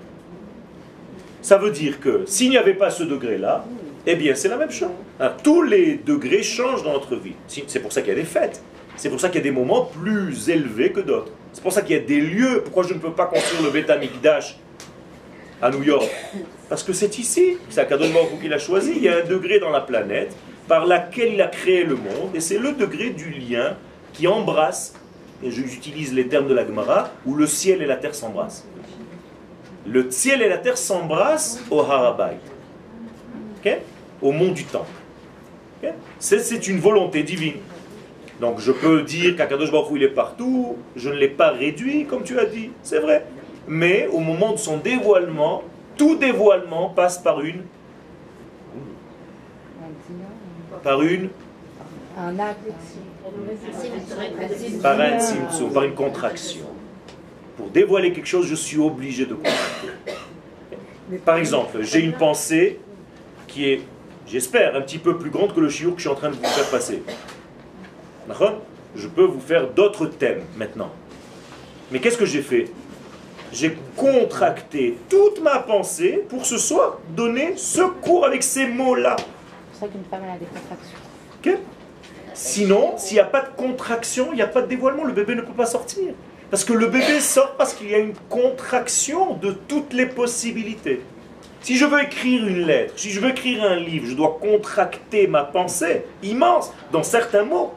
Ça veut dire que s'il n'y avait pas ce degré-là, eh bien c'est la même chose. Hein, tous les degrés changent dans notre vie. C'est pour ça qu'il y a des fêtes. C'est pour ça qu'il y a des moments plus élevés que d'autres. C'est pour ça qu'il y a des lieux. Pourquoi je ne peux pas construire le Beth Amikdash à New York Parce que c'est ici, c'est à Kadosh qu'il a choisi. Il y a un degré dans la planète par laquelle il a créé le monde, et c'est le degré du lien qui embrasse, et j'utilise les termes de la Gemara, où le ciel et la terre s'embrassent. Le ciel et la terre s'embrassent au Harabait, au mont du Temple. C'est une volonté divine. Donc je peux dire qu'Akadosh Baruch il est partout, je ne l'ai pas réduit comme tu as dit, c'est vrai. Mais au moment de son dévoilement, tout dévoilement passe par une par une par un par une contraction. Pour dévoiler quelque chose, je suis obligé de contracter. Par exemple, j'ai une pensée qui est j'espère, un petit peu plus grande que le chiour que je suis en train de vous faire passer. Je peux vous faire d'autres thèmes maintenant. Mais qu'est-ce que j'ai fait? J'ai contracté toute ma pensée pour ce soir donner ce cours avec ces mots-là. C'est pour ça qu'une femme a des contractions. Sinon, s'il n'y a pas de contraction, il n'y a pas de dévoilement, le bébé ne peut pas sortir. Parce que le bébé sort parce qu'il y a une contraction de toutes les possibilités. Si je veux écrire une lettre, si je veux écrire un livre, je dois contracter ma pensée immense dans certains mots.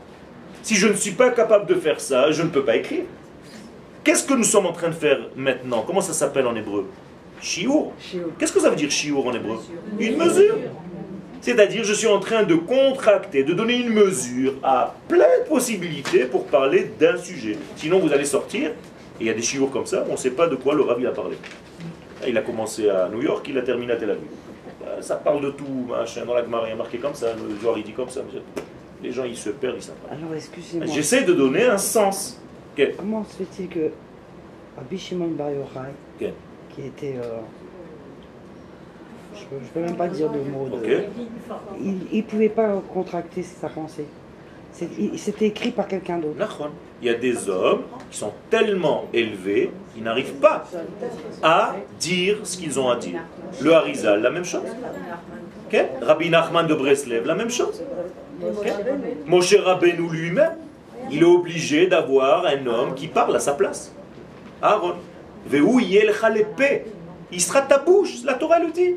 Si je ne suis pas capable de faire ça, je ne peux pas écrire. Qu'est-ce que nous sommes en train de faire maintenant? Comment ça s'appelle en hébreu? Shiur. Qu'est-ce que ça veut dire shiur en hébreu? Une mesure. C'est-à-dire, je suis en train de contracter, de donner une mesure à plein de possibilités pour parler d'un sujet. Sinon, vous allez sortir, et il y a des chiours comme ça, on ne sait pas de quoi le rabbi a parlé. Il a commencé à New York, il a terminé à Tel Aviv. Euh, ça parle de tout, machin, dans la Gemara, il y a marqué comme ça, le il dit comme ça. Les gens, ils se perdent, ils pas. Alors, excusez-moi. J'essaie de donner un sens. Comment se fait-il que Rabbi Shimon Bar Yochai, qui était... Euh, je ne peux, même pas dire de mots. Il ne pouvait pas contracter sa pensée. C'était écrit par quelqu'un d'autre. Il y a des hommes qui sont tellement élevés qu'ils n'arrivent pas à dire ce qu'ils ont à dire. Le Harizal, la même chose. Rabbi Nachman de Breslev, la même chose. Moshe Rabbeinu lui-même, il est obligé d'avoir un homme qui parle à sa place. Aaron. Il sera ta bouche, la Torah le dit.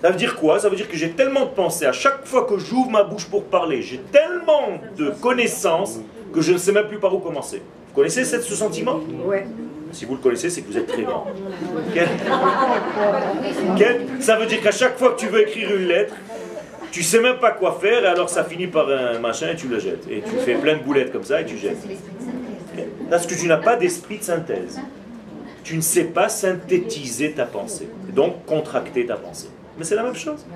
Ça veut dire quoi? Ça veut dire que j'ai tellement de pensées, à chaque fois que j'ouvre ma bouche pour parler, j'ai tellement de connaissances que je ne sais même plus par où commencer. Vous connaissez ce sentiment? Oui. Si vous le connaissez, c'est que vous êtes très grand. Ça veut dire qu'à chaque fois que tu veux écrire une lettre, tu sais même pas quoi faire, et alors ça finit par un machin et tu le jettes. Et tu fais plein de boulettes comme ça et tu jettes. Parce que tu n'as pas d'esprit de synthèse. Tu ne sais pas synthétiser ta pensée. donc contracter ta pensée. Mais c'est la même chose.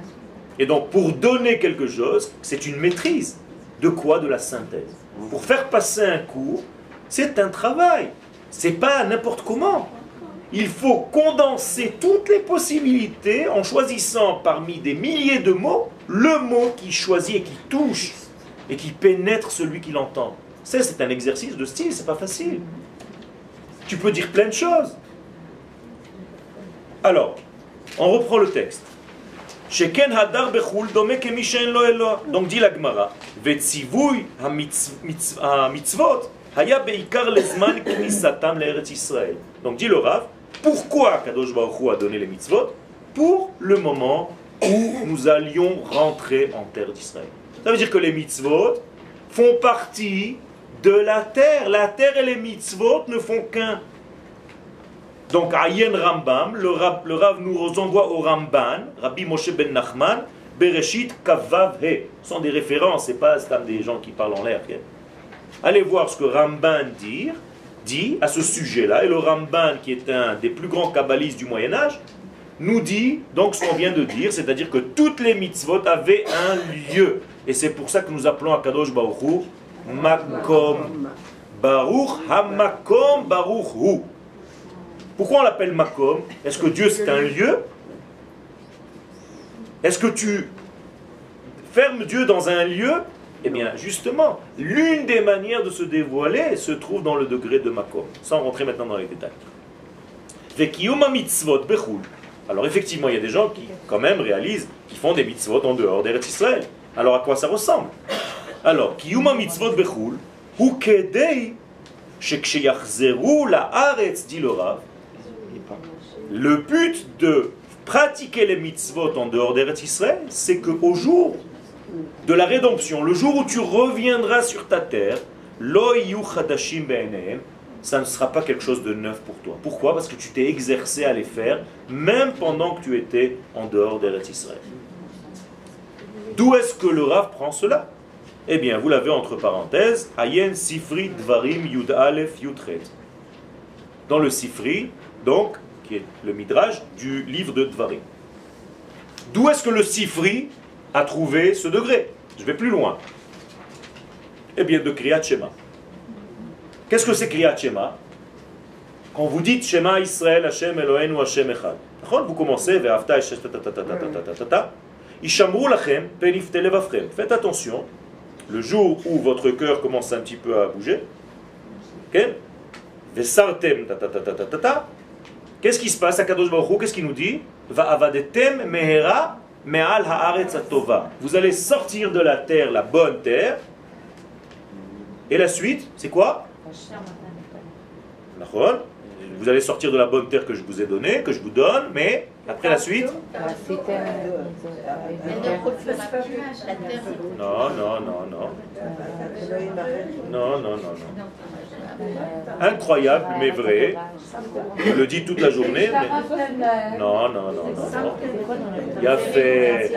Et donc, pour donner quelque chose, c'est une maîtrise. De quoi De la synthèse? Pour faire passer un cours, c'est un travail. C'est pas n'importe comment. Il faut condenser toutes les possibilités en choisissant parmi des milliers de mots le mot qui choisit et qui touche et qui pénètre celui qui l'entend. C'est un exercice de style, c'est pas facile. Tu peux dire plein de choses. Alors, on reprend le texte. Donc dit la Gemara. Donc dit le Rav, pourquoi Kadosh Baruch Hu a donné les mitzvot Pour le moment où nous allions rentrer en terre d'Israël. Ça veut dire que les mitzvot font partie de la terre. La terre et les mitzvot ne font qu'un. Donc, Ayen Rambam, le Rav, le nous envoie au Ramban, Rabbi Moshe ben Nachman, Bereshit Kavav He. Ce sont des références, c'est pas des gens qui parlent en l'air. Allez voir ce que Ramban dit, dit à ce sujet-là. Et le Ramban, qui est un des plus grands kabbalistes du Moyen-Âge, nous dit donc ce qu'on vient de dire, c'est-à-dire que toutes les mitzvot avaient un lieu. Et c'est pour ça que nous appelons à Kadosh Baruch Makom. Baruch Hamakom Baruch Hu. Pourquoi on l'appelle Makom? Est-ce que Dieu c'est un lieu? Est-ce que tu fermes Dieu dans un lieu? Eh bien, justement, l'une des manières de se dévoiler se trouve dans le degré de Makom, sans rentrer maintenant dans les détails. Alors effectivement, il y a des gens qui quand même réalisent qu'ils font des mitzvot en dehors d'Eretz Israël. Alors à quoi ça ressemble? Alors, kiyuma mitzvot bechul, hu kedei, la haaretz, dit le Rav, le but de pratiquer les mitzvot en dehors d'Eretz Israël, c'est qu'au jour de la rédemption, le jour où tu reviendras sur ta terre, ça ne sera pas quelque chose de neuf pour toi. Pourquoi? Parce que tu t'es exercé à les faire, même pendant que tu étais en dehors d'Eretz Israël. D'où est-ce que le Rav prend cela? Eh bien, vous l'avez entre parenthèses, Ayen Sifri Dvarim Yud Aleph Yudret. Dans le Sifri, donc, qui est le Midrash du livre de Dvarim. D'où est-ce que le Sifri a trouvé ce degré Je vais plus loin. Eh bien, de Kriyat Shema. Qu'est-ce que c'est Kriyat Shema Quand vous dites Shema Israël, Hashem Eloheinu, Hashem Echad. Vous commencez, Faites attention, le jour où votre cœur commence un petit peu à bouger, Qu'est-ce qui se passe à Kadosh Baruch Qu'est-ce qu'il nous dit Vous allez sortir de la terre, la bonne terre. Et la suite, c'est quoi? Vous allez sortir de la bonne terre que je vous ai donnée, que je vous donne, mais après la suite? Non, non, non. Non, non, non, non. Incroyable, mais vrai. Je le dis toute la journée. Mais... Non, non, non, non. Il a fait.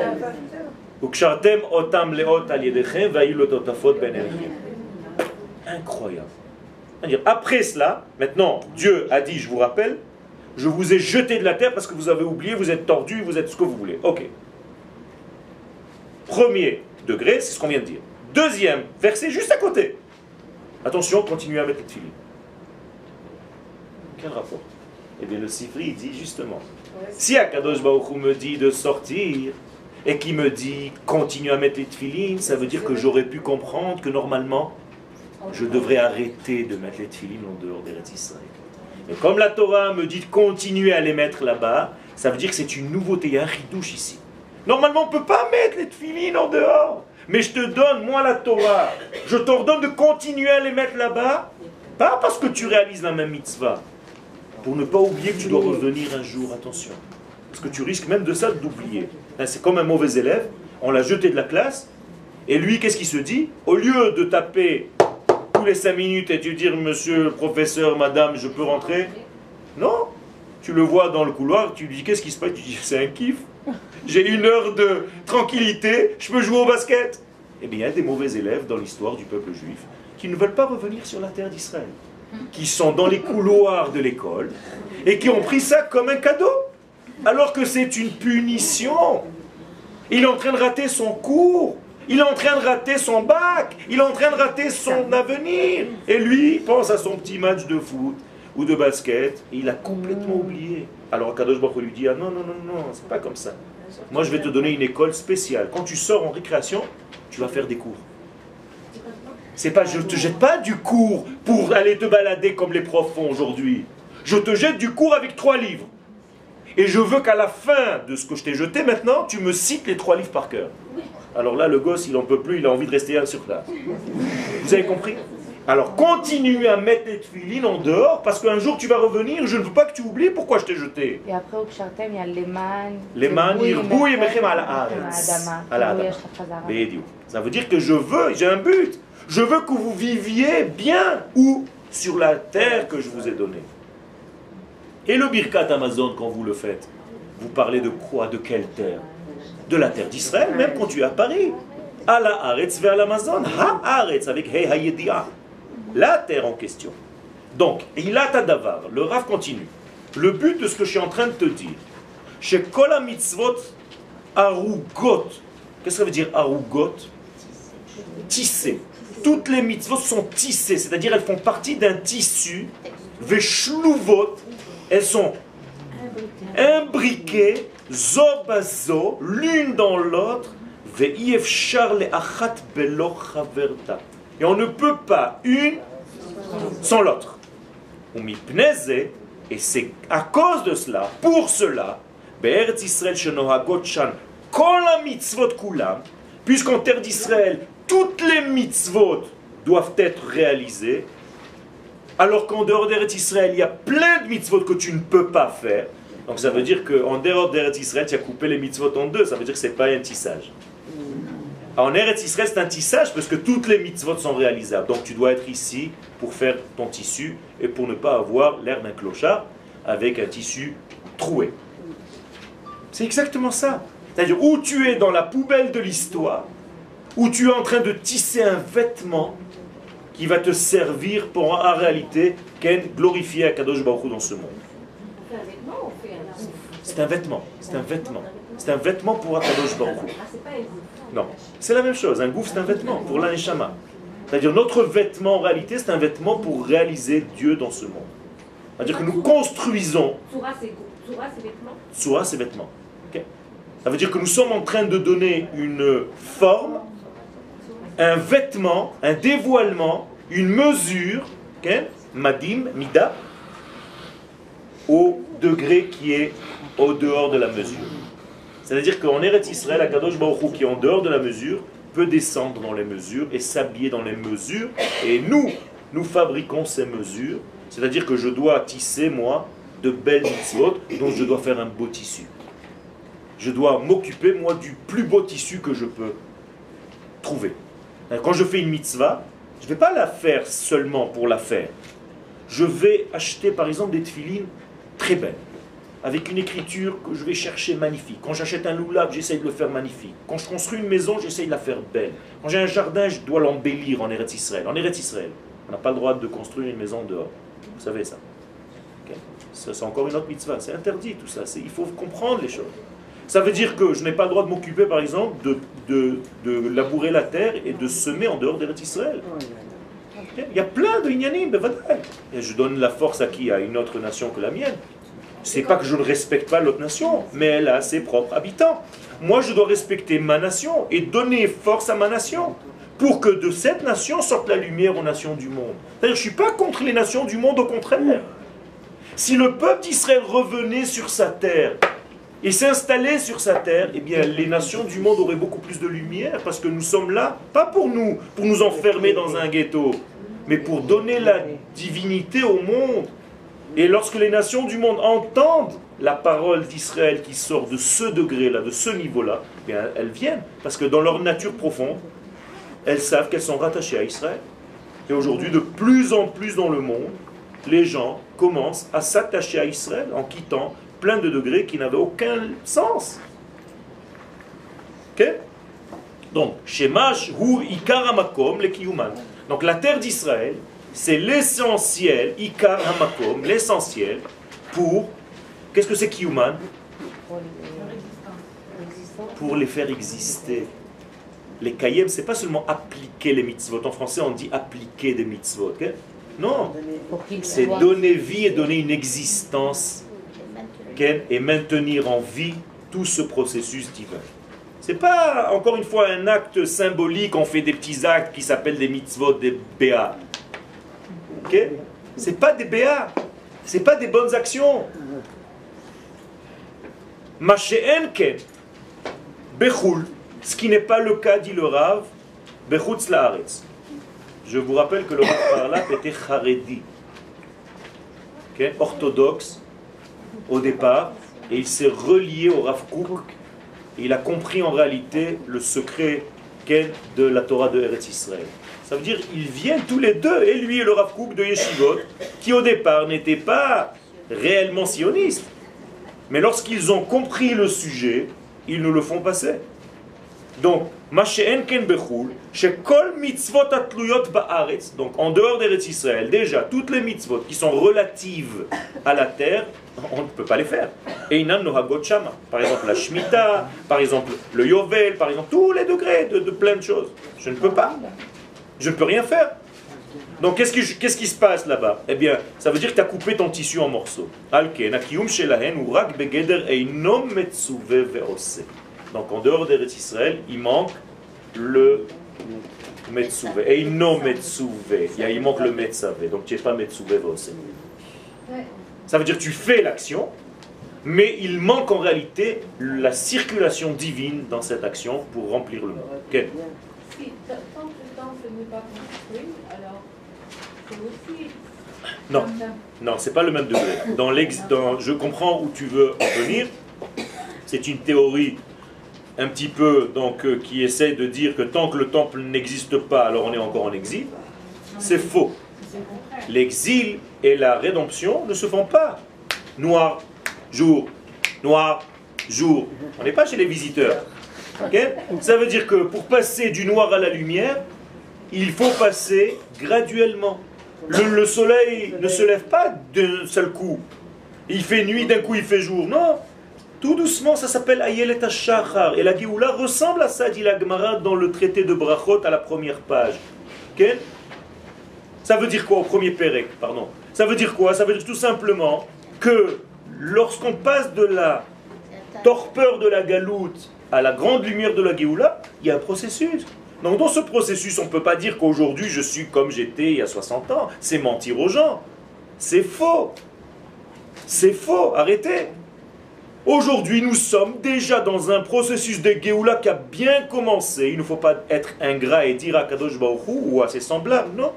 Incroyable. Après cela, maintenant, Dieu a dit, je vous rappelle, je vous ai jeté de la terre parce que vous avez oublié, vous êtes tordu, vous êtes ce que vous voulez. Ok. Premier degré, c'est ce qu'on vient de dire. Deuxième verset, juste à côté. Attention, continuez à mettre les filets. Quel rapport? Eh bien, le Sifri dit justement si Akadosh Baruch me dit de sortir et qui me dit continue à mettre les tefilines, ça veut dire que j'aurais pu comprendre que normalement je devrais arrêter de mettre les tefilines en dehors des Israël. Mais comme la Torah me dit de continuer à les mettre là-bas, ça veut dire que c'est une nouveauté, il y a un ridouche ici. Normalement, on ne peut pas mettre les tefilines en dehors. Mais je te donne, moi, la Torah, je t'ordonne de continuer à les mettre là-bas, pas parce que tu réalises la même mitzvah, pour ne pas oublier que tu dois revenir un jour, attention. Parce que tu risques même de ça d'oublier. C'est comme un mauvais élève, on l'a jeté de la classe, et lui, qu'est-ce qu'il se dit? Au lieu de taper les cinq minutes et tu dire, monsieur le professeur, madame, je peux rentrer Non. Tu le vois dans le couloir, tu lui dis, qu'est-ce qui se passe? Tu dis, c'est un kiff. J'ai une heure de tranquillité, je peux jouer au basket. Eh bien, il y a des mauvais élèves dans l'histoire du peuple juif qui ne veulent pas revenir sur la terre d'Israël, qui sont dans les couloirs de l'école et qui ont pris ça comme un cadeau, alors que c'est une punition. Il est en train de rater son cours. Il est en train de rater son bac, il est en train de rater son avenir. Et lui, pense à son petit match de foot ou de basket, et il a complètement oublié. Alors Kadosh Baruch lui dit ah non, non, non, non, c'est pas comme ça. Moi, je vais te donner une école spéciale. Quand tu sors en récréation, tu vas faire des cours. C'est pas, je te jette pas du cours pour aller te balader comme les profs font aujourd'hui. Je te jette du cours avec trois livres. Et je veux qu'à la fin de ce que je t'ai jeté maintenant, tu me cites les trois livres par cœur. Alors là, le gosse, il n'en peut plus, il a envie de rester sur place. Vous avez compris? Alors continuez à mettre les tefilines en dehors, parce qu'un jour tu vas revenir, je ne veux pas que tu oublies pourquoi je t'ai jeté. Et après, au Kshartem, il y a les man. Les man, irbouy, mechem à la Ça veut dire que je veux, j'ai un but. Je veux que vous viviez bien ou sur la terre que je vous ai donnée. Et le Birkat Amazon, quand vous le faites, vous parlez de quoi De quelle terre? De la terre d'Israël, même quand tu es à Paris. À la Haaretz vers l'Amazon, Ha-Haaretz avec Hey Hayedia. La terre en question. Donc, il a davar. Le Rav continue. Le but de ce que je suis en train de te dire, chez Kol mitzvot arugot. Qu'est-ce que ça veut dire arugot? Tissé. Toutes les mitzvot sont tissées, c'est-à-dire elles font partie d'un tissu. Veshluvot, elles sont imbriquées zo l'une dans l'autre, et on ne peut pas une sans l'autre. Et c'est à cause de cela, pour cela, puisqu'en terre d'Israël, toutes les mitzvot doivent être réalisées, alors qu'en dehors d'Eretz Israël, il y a plein de mitzvot que tu ne peux pas faire, donc ça veut dire qu'en dehors d'Eretz Israël, tu as coupé les mitzvot en deux. Ça veut dire que ce n'est pas un tissage. En Eretz Israël, c'est un tissage parce que toutes les mitzvot sont réalisables. Donc tu dois être ici pour faire ton tissu et pour ne pas avoir l'air d'un clochard avec un tissu troué. C'est exactement ça. C'est-à-dire où tu es dans la poubelle de l'histoire, où tu es en train de tisser un vêtement qui va te servir pour en réalité glorifier Akadosh Baruch Hu dans ce monde. C'est un vêtement. C'est un vêtement. C'est un vêtement pour Akadosh Baruch Non, c'est la même chose. Un gouffre, c'est un vêtement pour l'aneshama. C'est-à-dire notre vêtement, en réalité, c'est un vêtement pour réaliser Dieu dans ce monde. C'est-à-dire que nous construisons. Soura, c'est c'est vêtements. Ça veut dire que nous sommes en train de donner une forme, un vêtement, un dévoilement, une mesure, madim, mida, au degré qui est au dehors de la mesure. C'est-à-dire qu'en Eretz Israël, Akadosh Baruch qui est en dehors de la mesure, peut descendre dans les mesures et s'habiller dans les mesures. Et nous, nous fabriquons ces mesures. C'est-à-dire que je dois tisser, moi, de belles mitzvot dont je dois faire un beau tissu. Je dois m'occuper, moi, du plus beau tissu que je peux trouver. Quand je fais une mitzvah, je ne vais pas la faire seulement pour la faire. Je vais acheter, par exemple, des tefilines très belles avec une écriture que je vais chercher magnifique. Quand j'achète un loulab, j'essaye de le faire magnifique. Quand je construis une maison, j'essaye de la faire belle. Quand j'ai un jardin, je dois l'embellir en Eretz Israël. En Eretz Israël, on n'a pas le droit de construire une maison dehors. Vous savez ça. Ça, c'est encore une autre mitzvah. C'est interdit tout ça. Il faut comprendre les choses. Ça veut dire que je n'ai pas le droit de m'occuper, par exemple, de, de, de, labourer la terre et de semer en dehors d'Eretz Israël. Il y a plein de inyanim, Et je donne la force à qui? À une autre nation que la mienne. C'est pas que je ne respecte pas l'autre nation, mais elle a ses propres habitants. Moi, je dois respecter ma nation et donner force à ma nation pour que de cette nation sorte la lumière aux nations du monde. C'est-à-dire, je ne suis pas contre les nations du monde, au contraire. Si le peuple d'Israël revenait sur sa terre et s'installait sur sa terre, eh bien, les nations du monde auraient beaucoup plus de lumière parce que nous sommes là, pas pour nous, pour nous enfermer dans un ghetto, mais pour donner la divinité au monde et lorsque les nations du monde entendent la parole d'Israël qui sort de ce degré-là, de ce niveau-là, eh elles viennent. Parce que dans leur nature profonde, elles savent qu'elles sont rattachées à Israël. Et aujourd'hui, de plus en plus dans le monde, les gens commencent à s'attacher à Israël en quittant plein de degrés qui n'avaient aucun sens. Ok? Donc, Shemash hu ikaramakom le kiyuman. Donc la terre d'Israël, c'est l'essentiel, Ikar Hamakom, l'essentiel pour. Qu'est-ce que c'est Kiyuman Pour les faire exister. Les Kayem, c'est pas seulement appliquer les mitzvot. En français, on dit appliquer des mitzvot. non, c'est donner vie et donner une existence et maintenir en vie tout ce processus divin. C'est pas, encore une fois, un acte symbolique, on fait des petits actes qui s'appellent des mitzvot, des béats. Ok C'est pas des BA. C'est pas des bonnes actions. Machéenke, Bechoul, ce qui n'est pas le cas, dit le Rav. Je vous rappelle que le Rav Parlap était Haredi, orthodoxe au départ, et il s'est relié au Rav Kouk, et il a compris en réalité le secret de la Torah de Eretz Israël. Ça veut dire ils viennent tous les deux, et lui et le Rav Kook de Yeshivot, qui au départ n'étaient pas réellement sionistes. Mais lorsqu'ils ont compris le sujet, ils nous le font passer. Donc, donc en dehors d'Eretz Israël, déjà, toutes les mitzvot qui sont relatives à la terre, on ne peut pas les faire. Par exemple, la Shemitah, par exemple, le Yovel, par exemple, tous les degrés de, de plein de choses. Je ne peux pas. Je ne peux rien faire. Donc qu'est-ce qui, se passe là-bas? Eh bien, ça veut dire que tu as coupé ton tissu en morceaux. Donc en dehors d'Eretz Israël, il manque le Metsuve. Et Metsuve. Il manque le Metsuve. Donc tu n'es pas Metsuve. Ça veut dire que tu fais l'action, mais il manque en réalité la circulation divine dans cette action pour remplir le monde. Pas alors aussi... Non, non, c'est pas le même degré. Dans dans, je comprends où tu veux en venir. C'est une théorie un petit peu donc euh, qui essaie de dire que tant que le temple n'existe pas, alors on est encore en exil. C'est faux. L'exil et la rédemption ne se font pas noir, jour, noir, jour. On n'est pas chez les visiteurs. Ça veut dire que pour passer du noir à la lumière, il faut passer graduellement. Le, soleil ne se lève pas d'un seul coup. Il fait nuit, d'un coup il fait jour. Non. Tout doucement, ça s'appelle Ayelet Shachar. Et la Géoula ressemble à ça, dit la Gemara dans le traité de Brachot à la première page. Ça veut dire quoi au premier Pérec Pardon? Ça veut dire quoi? Ça veut dire tout simplement que lorsqu'on passe de la torpeur de la galoute à la grande lumière de la Géoula, il y a un processus. Donc dans ce processus, on ne peut pas dire qu'aujourd'hui je suis comme j'étais il y a 60 ans. C'est mentir aux gens. C'est faux. C'est faux. Arrêtez. Aujourd'hui, nous sommes déjà dans un processus de Géoula qui a bien commencé. Il ne faut pas être ingrat et dire à Kadosh ou à ses semblables. Non.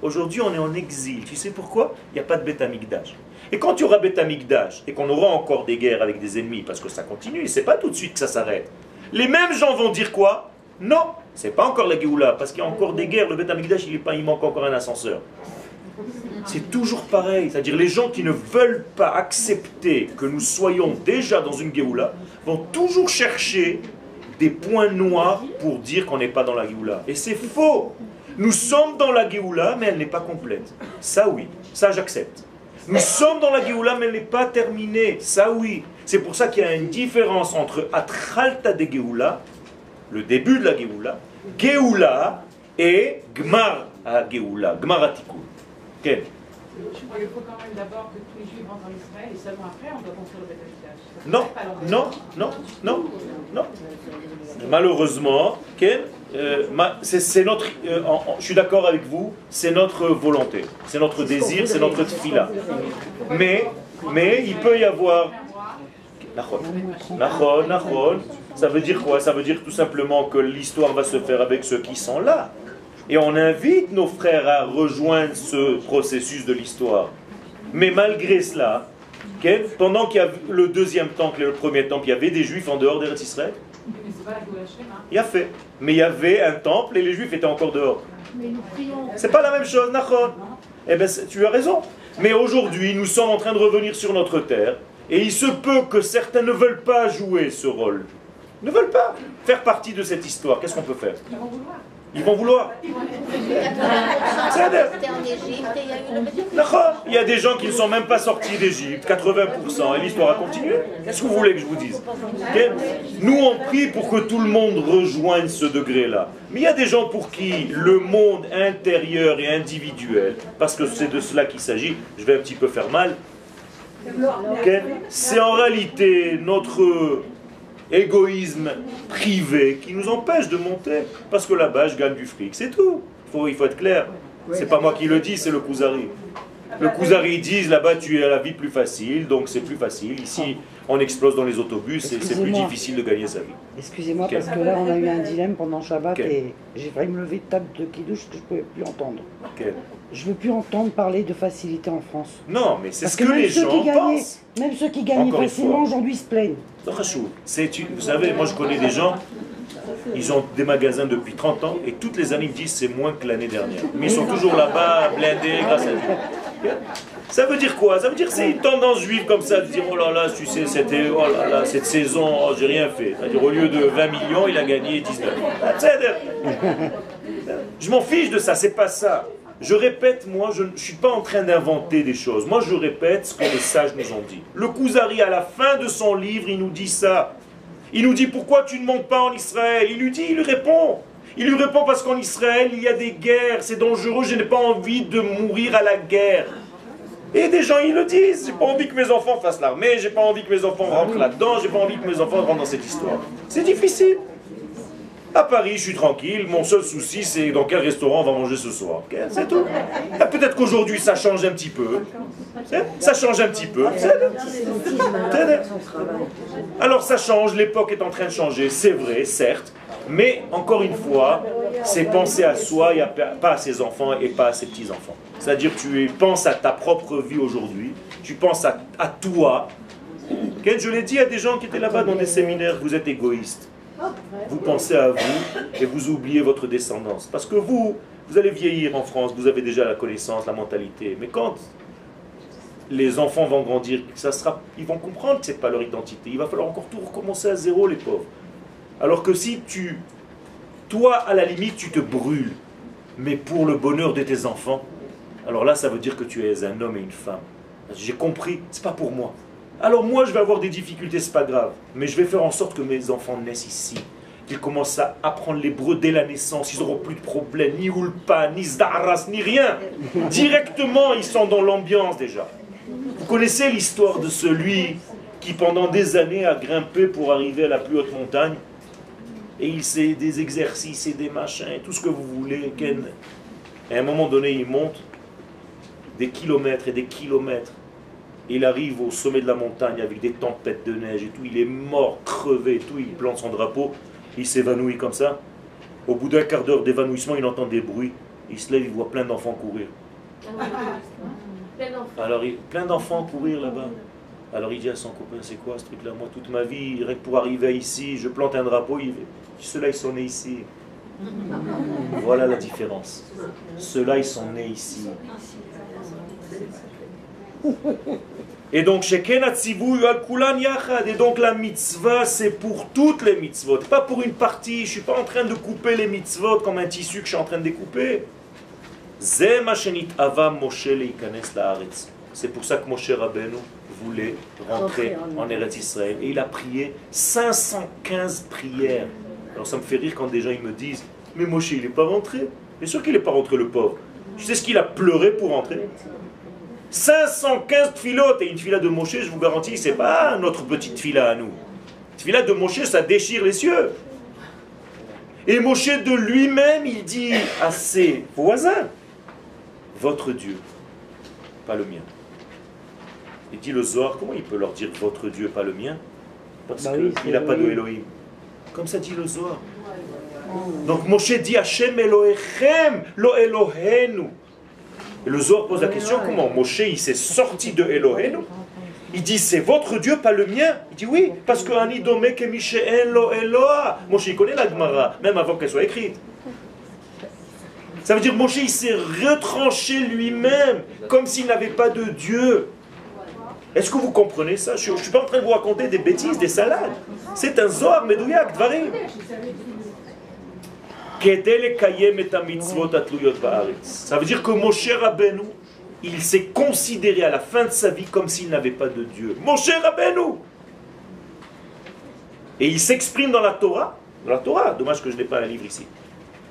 Aujourd'hui, on est en exil. Tu sais pourquoi? Il n'y a pas de Betamikdash. Et quand il y aura Betamikdash et qu'on aura encore des guerres avec des ennemis, parce que ça continue, c'est pas tout de suite que ça s'arrête. Les mêmes gens vont dire quoi? Non, c'est pas encore la Géoula, parce qu'il y a encore des guerres. Le Betamikdash, il, pas, il manque encore un ascenseur. C'est toujours pareil. C'est-à-dire les gens qui ne veulent pas accepter que nous soyons déjà dans une Géoula vont toujours chercher des points noirs pour dire qu'on n'est pas dans la Géoula. Et c'est faux. Nous sommes dans la Géoula, mais elle n'est pas complète. Ça oui, ça j'accepte. Nous sommes dans la Géoula, mais elle n'est pas terminée. Ça oui. C'est pour ça qu'il y a une différence entre Atralta de Géoula, le début de la Géoula, Géoula et Gmar à Géoula, Gmar Atikun. Quel il faut quand même d'abord que tous les Juifs rentrent en Israël et seulement après on doit construire le Beth Non, non, non, non, non. Malheureusement, Ken, euh, c'est notre, euh, je suis d'accord avec vous, c'est notre volonté, c'est notre désir, c'est notre fila. Mais, mais il peut y avoir. Nachon, nachon, ça veut dire quoi? Ça veut dire tout simplement que l'histoire va se faire avec ceux qui sont là. Et on invite nos frères à rejoindre ce processus de l'histoire. Mais malgré cela, pendant qu'il y a le deuxième temple et le premier temple, il y avait des juifs en dehors d'Eretz Israël? Il y a fait. Mais il y avait un temple et les juifs étaient encore dehors. C'est pas la même chose, Nachon. Eh bien, tu as raison. Mais aujourd'hui, nous sommes en train de revenir sur notre terre. Et il se peut que certains ne veulent pas jouer ce rôle. Ne veulent pas faire partie de cette histoire. Qu'est-ce qu'on peut faire ils vont vouloir. Il y a des gens qui ne sont même pas sortis d'Égypte, 80%, et l'histoire a continué. Qu'est-ce que vous voulez que je vous dise Nous, on prie pour que tout le monde rejoigne ce degré-là. Mais il y a des gens pour qui le monde intérieur et individuel, parce que c'est de cela qu'il s'agit, je vais un petit peu faire mal, c'est en réalité notre égoïsme privé qui nous empêche de monter. Parce que là-bas, je gagne du fric, c'est tout. Faut, il faut être clair. C'est pas moi qui le dis, c'est le Kuzari. Le Kuzari disent là-bas tu es à la vie plus facile, donc c'est plus facile. Ici, on explose dans les autobus et c'est plus difficile de gagner sa vie. Excusez-moi parce que là on a eu un dilemme pendant Shabbat et j'ai failli me lever de table de Kiddush que je ne pouvais plus entendre. Je ne veux plus entendre parler de facilité en France. Non, mais c'est ce que, les gens pensent. Même ceux qui gagnaient facilement aujourd'hui se plaignent. Vous savez, moi je connais des gens, ils ont des magasins depuis 30 ans et toutes les années ils disent c'est moins que l'année dernière. Mais ils sont toujours là-bas, blindés grâce à Dieu. Ça veut dire quoi? Ça veut dire que c'est une tendance juive comme ça, de dire oh là là, tu sais, c'était, oh là là, cette saison, oh, j'ai rien fait. C'est-à-dire au lieu de 20 millions, il a gagné 19. Je m'en fiche de ça, c'est pas ça. Je répète, moi, je ne suis pas en train d'inventer des choses. Moi, je répète ce que les sages nous ont dit. Le Kuzari, à la fin de son livre, il nous dit ça. Il nous dit pourquoi tu ne montes pas en Israël? Il lui dit, il lui répond. Il lui répond parce qu'en Israël, il y a des guerres, c'est dangereux, je n'ai pas envie de mourir à la guerre. Et des gens, ils le disent. J'ai pas envie que mes enfants fassent l'armée, j'ai pas envie que mes enfants rentrent là-dedans, j'ai pas envie que mes enfants rentrent dans cette histoire. C'est difficile. À Paris, je suis tranquille. Mon seul souci, c'est dans quel restaurant on va manger ce soir. c'est tout. Peut-être qu'aujourd'hui, ça change un petit peu. Ça change un petit peu. Alors, ça change. L'époque est en train de changer. C'est vrai, certes. Mais, encore une fois, c'est penser à soi et pas à ses enfants et pas à ses petits-enfants. C'est-à-dire, tu penses à ta propre vie aujourd'hui. Tu penses à, à toi. Je l'ai dit à des gens qui étaient là-bas dans des séminaires, vous êtes égoïste. Vous pensez à vous et vous oubliez votre descendance. Parce que vous, vous allez vieillir en France, vous avez déjà la connaissance, la mentalité. Mais quand les enfants vont grandir, ça sera, ils vont comprendre que ce n'est pas leur identité. Il va falloir encore tout recommencer à zéro, les pauvres. Alors que si tu, toi, à la limite, tu te brûles, mais pour le bonheur de tes enfants, alors là, ça veut dire que tu es un homme et une femme. J'ai compris, c'est pas pour moi. Alors moi, je vais avoir des difficultés, c'est pas grave. Mais je vais faire en sorte que mes enfants naissent ici. Qu'ils commencent à apprendre l'hébreu dès la naissance. Ils n'auront plus de problème, ni ulpa, ni zdaras, ni rien. Directement, ils sont dans l'ambiance déjà. Vous connaissez l'histoire de celui qui pendant des années a grimpé pour arriver à la plus haute montagne? Et il sait des exercices et des machins, tout ce que vous voulez. Et à un moment donné, il monte des kilomètres et des kilomètres. Il arrive au sommet de la montagne avec des tempêtes de neige et tout. Il est mort, crevé et tout. Il plante son drapeau. Il s'évanouit comme ça. Au bout d'un quart d'heure d'évanouissement, il entend des bruits. Il se lève, il voit plein d'enfants courir. Alors, il, plein d'enfants courir là-bas. Alors il dit à son copain, c'est quoi ce truc-là? Moi, toute ma vie, que pour arriver ici, je plante un drapeau, ceux-là, ils sont nés ici. Voilà la différence. Ceux-là, ils sont nés ici. Et donc, Et donc, la mitzvah, c'est pour toutes les mitzvot, pas pour une partie. Je ne suis pas en train de couper les mitzvot comme un tissu que je suis en train de découper. C'est pour ça que Moshe Rabbeinu voulait rentrer en Eretz Israël. Et il a prié 515 prières. Alors ça me fait rire quand des gens ils me disent Mais Moshe, il n'est pas rentré. Bien sûr qu'il n'est pas rentré, le pauvre. Tu sais ce qu'il a pleuré pour rentrer 515 filotes et une fila de Moshe, je vous garantis, c'est pas notre petite fila à nous. Fila de Moshe, ça déchire les cieux. Et Moshe de lui-même, il dit à ses voisins Votre Dieu, pas le mien. Il dit le Zohar, comment il peut leur dire votre Dieu, pas le mien? Parce bah qu'il n'a pas de Elohim. Comme ça dit le Zohar. Donc Moshe dit Hachem Elohechem, lo Elohenu. Et le Zohar pose la question comment Moshe il s'est sorti de Elohenu il dit c'est votre Dieu, pas le mien. Il dit oui, parce que Anidome que lo Eloa. Moshe il connaît la Gemara, même avant qu'elle soit écrite. Ça veut dire Moshe il s'est retranché lui-même, comme s'il n'avait pas de Dieu. Est-ce que vous comprenez ça? Je ne suis pas en train de vous raconter des bêtises, des salades. C'est un Zohar Medouyak, Dvarim. Ça veut dire que Moshe Rabbeinu, il s'est considéré à la fin de sa vie comme s'il n'avait pas de Dieu. Moshe Rabbeinu Et il s'exprime dans la Torah. Dans la Torah, dommage que je n'ai pas un livre ici.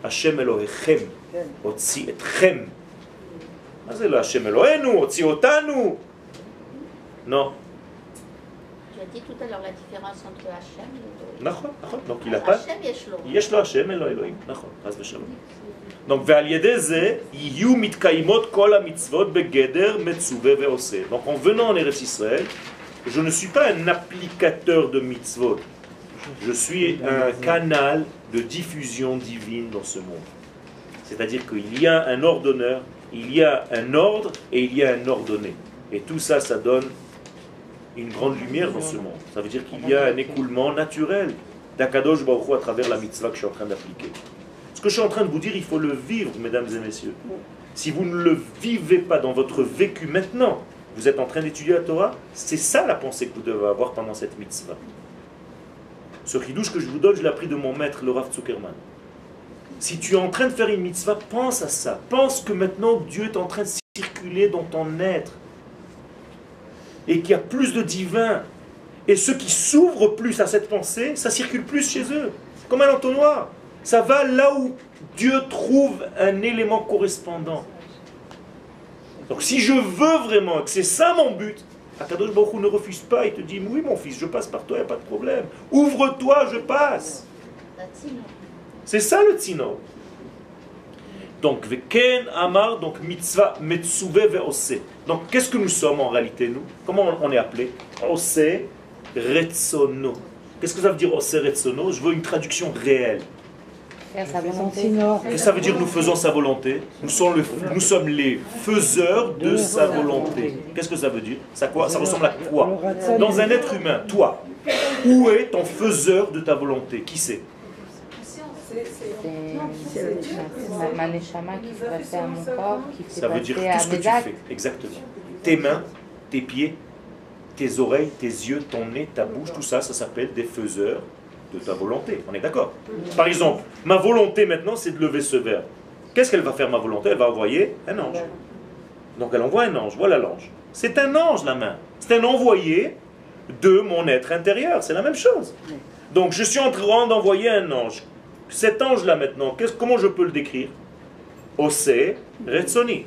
Hashem Elohechem, Otsi Etchem. Hashem Elohenu, Otsi Otanu. Non. Tu as dit tout à l'heure la différence entre Hachem et Elohim. Donc il n'a pas. Hachem, Yeshlo. Yeshlo Hachem et Elohim. Donc, Yiyu mitkaimot kol mitzvot begeder metzuve veose. Donc, en venant en Eretz Israël, je ne suis pas un applicateur de mitzvot. Je suis un canal de diffusion divine dans ce monde. C'est-à-dire qu'il y a un ordonneur, il y a un ordre et il y a un ordonné. Et tout ça, ça donne une grande lumière dans ce monde. Ça veut dire qu'il y a un écoulement naturel d'Akadosh Baruch à travers la mitzvah que je suis en train d'appliquer. Ce que je suis en train de vous dire, il faut le vivre, mesdames et messieurs. Si vous ne le vivez pas dans votre vécu maintenant, vous êtes en train d'étudier la Torah, c'est ça la pensée que vous devez avoir pendant cette mitzvah. Ce chidouche que je vous donne, je l'ai appris de mon maître, le Rav Zuckerman. Si tu es en train de faire une mitzvah, pense à ça. Pense que maintenant Dieu est en train de circuler dans ton être et qu'il y a plus de divin. Et ceux qui s'ouvrent plus à cette pensée, ça circule plus chez eux. Comme un entonnoir. Ça va là où Dieu trouve un élément correspondant. Donc si je veux vraiment que c'est ça mon but, Akadosh Baruch ne refuse pas, il te dit oui mon fils, je passe par toi, il n'y a pas de problème. Ouvre-toi, je passe. C'est ça le tzino. Donc, veken amar, donc mitzvah metsuve veose. Donc, qu'est-ce que nous sommes en réalité, nous? Comment on est appelé? Ose retsono. Qu'est-ce que ça veut dire ose retsono? Je veux une traduction réelle. Qu'est-ce que ça veut dire nous faisons sa volonté? Nous sommes, le, nous sommes les faiseurs de sa volonté. Qu'est-ce que ça veut dire? Ça, quoi, ça ressemble à quoi? Dans un être humain, toi, où est ton faiseur de ta volonté? Qui c'est c'est ma neshama qui fait passer à mon corps, qui fait Ça veut dire tout ce que tu fais, exactement. Tes mains, tes pieds, tes oreilles, tes yeux, ton nez, ta bouche, tout ça, ça s'appelle des faiseurs de ta volonté. On est d'accord? Par exemple, ma volonté maintenant, c'est de lever ce verre. Qu'est-ce qu'elle va faire ma volonté? Elle va envoyer un ange. Donc elle envoie un ange, voilà l'ange. C'est un ange la main. C'est un envoyé de mon être intérieur. C'est la même chose. Donc je suis en train d'envoyer un ange. Cet ange-là maintenant, comment je peux le décrire? Ose Retsoni.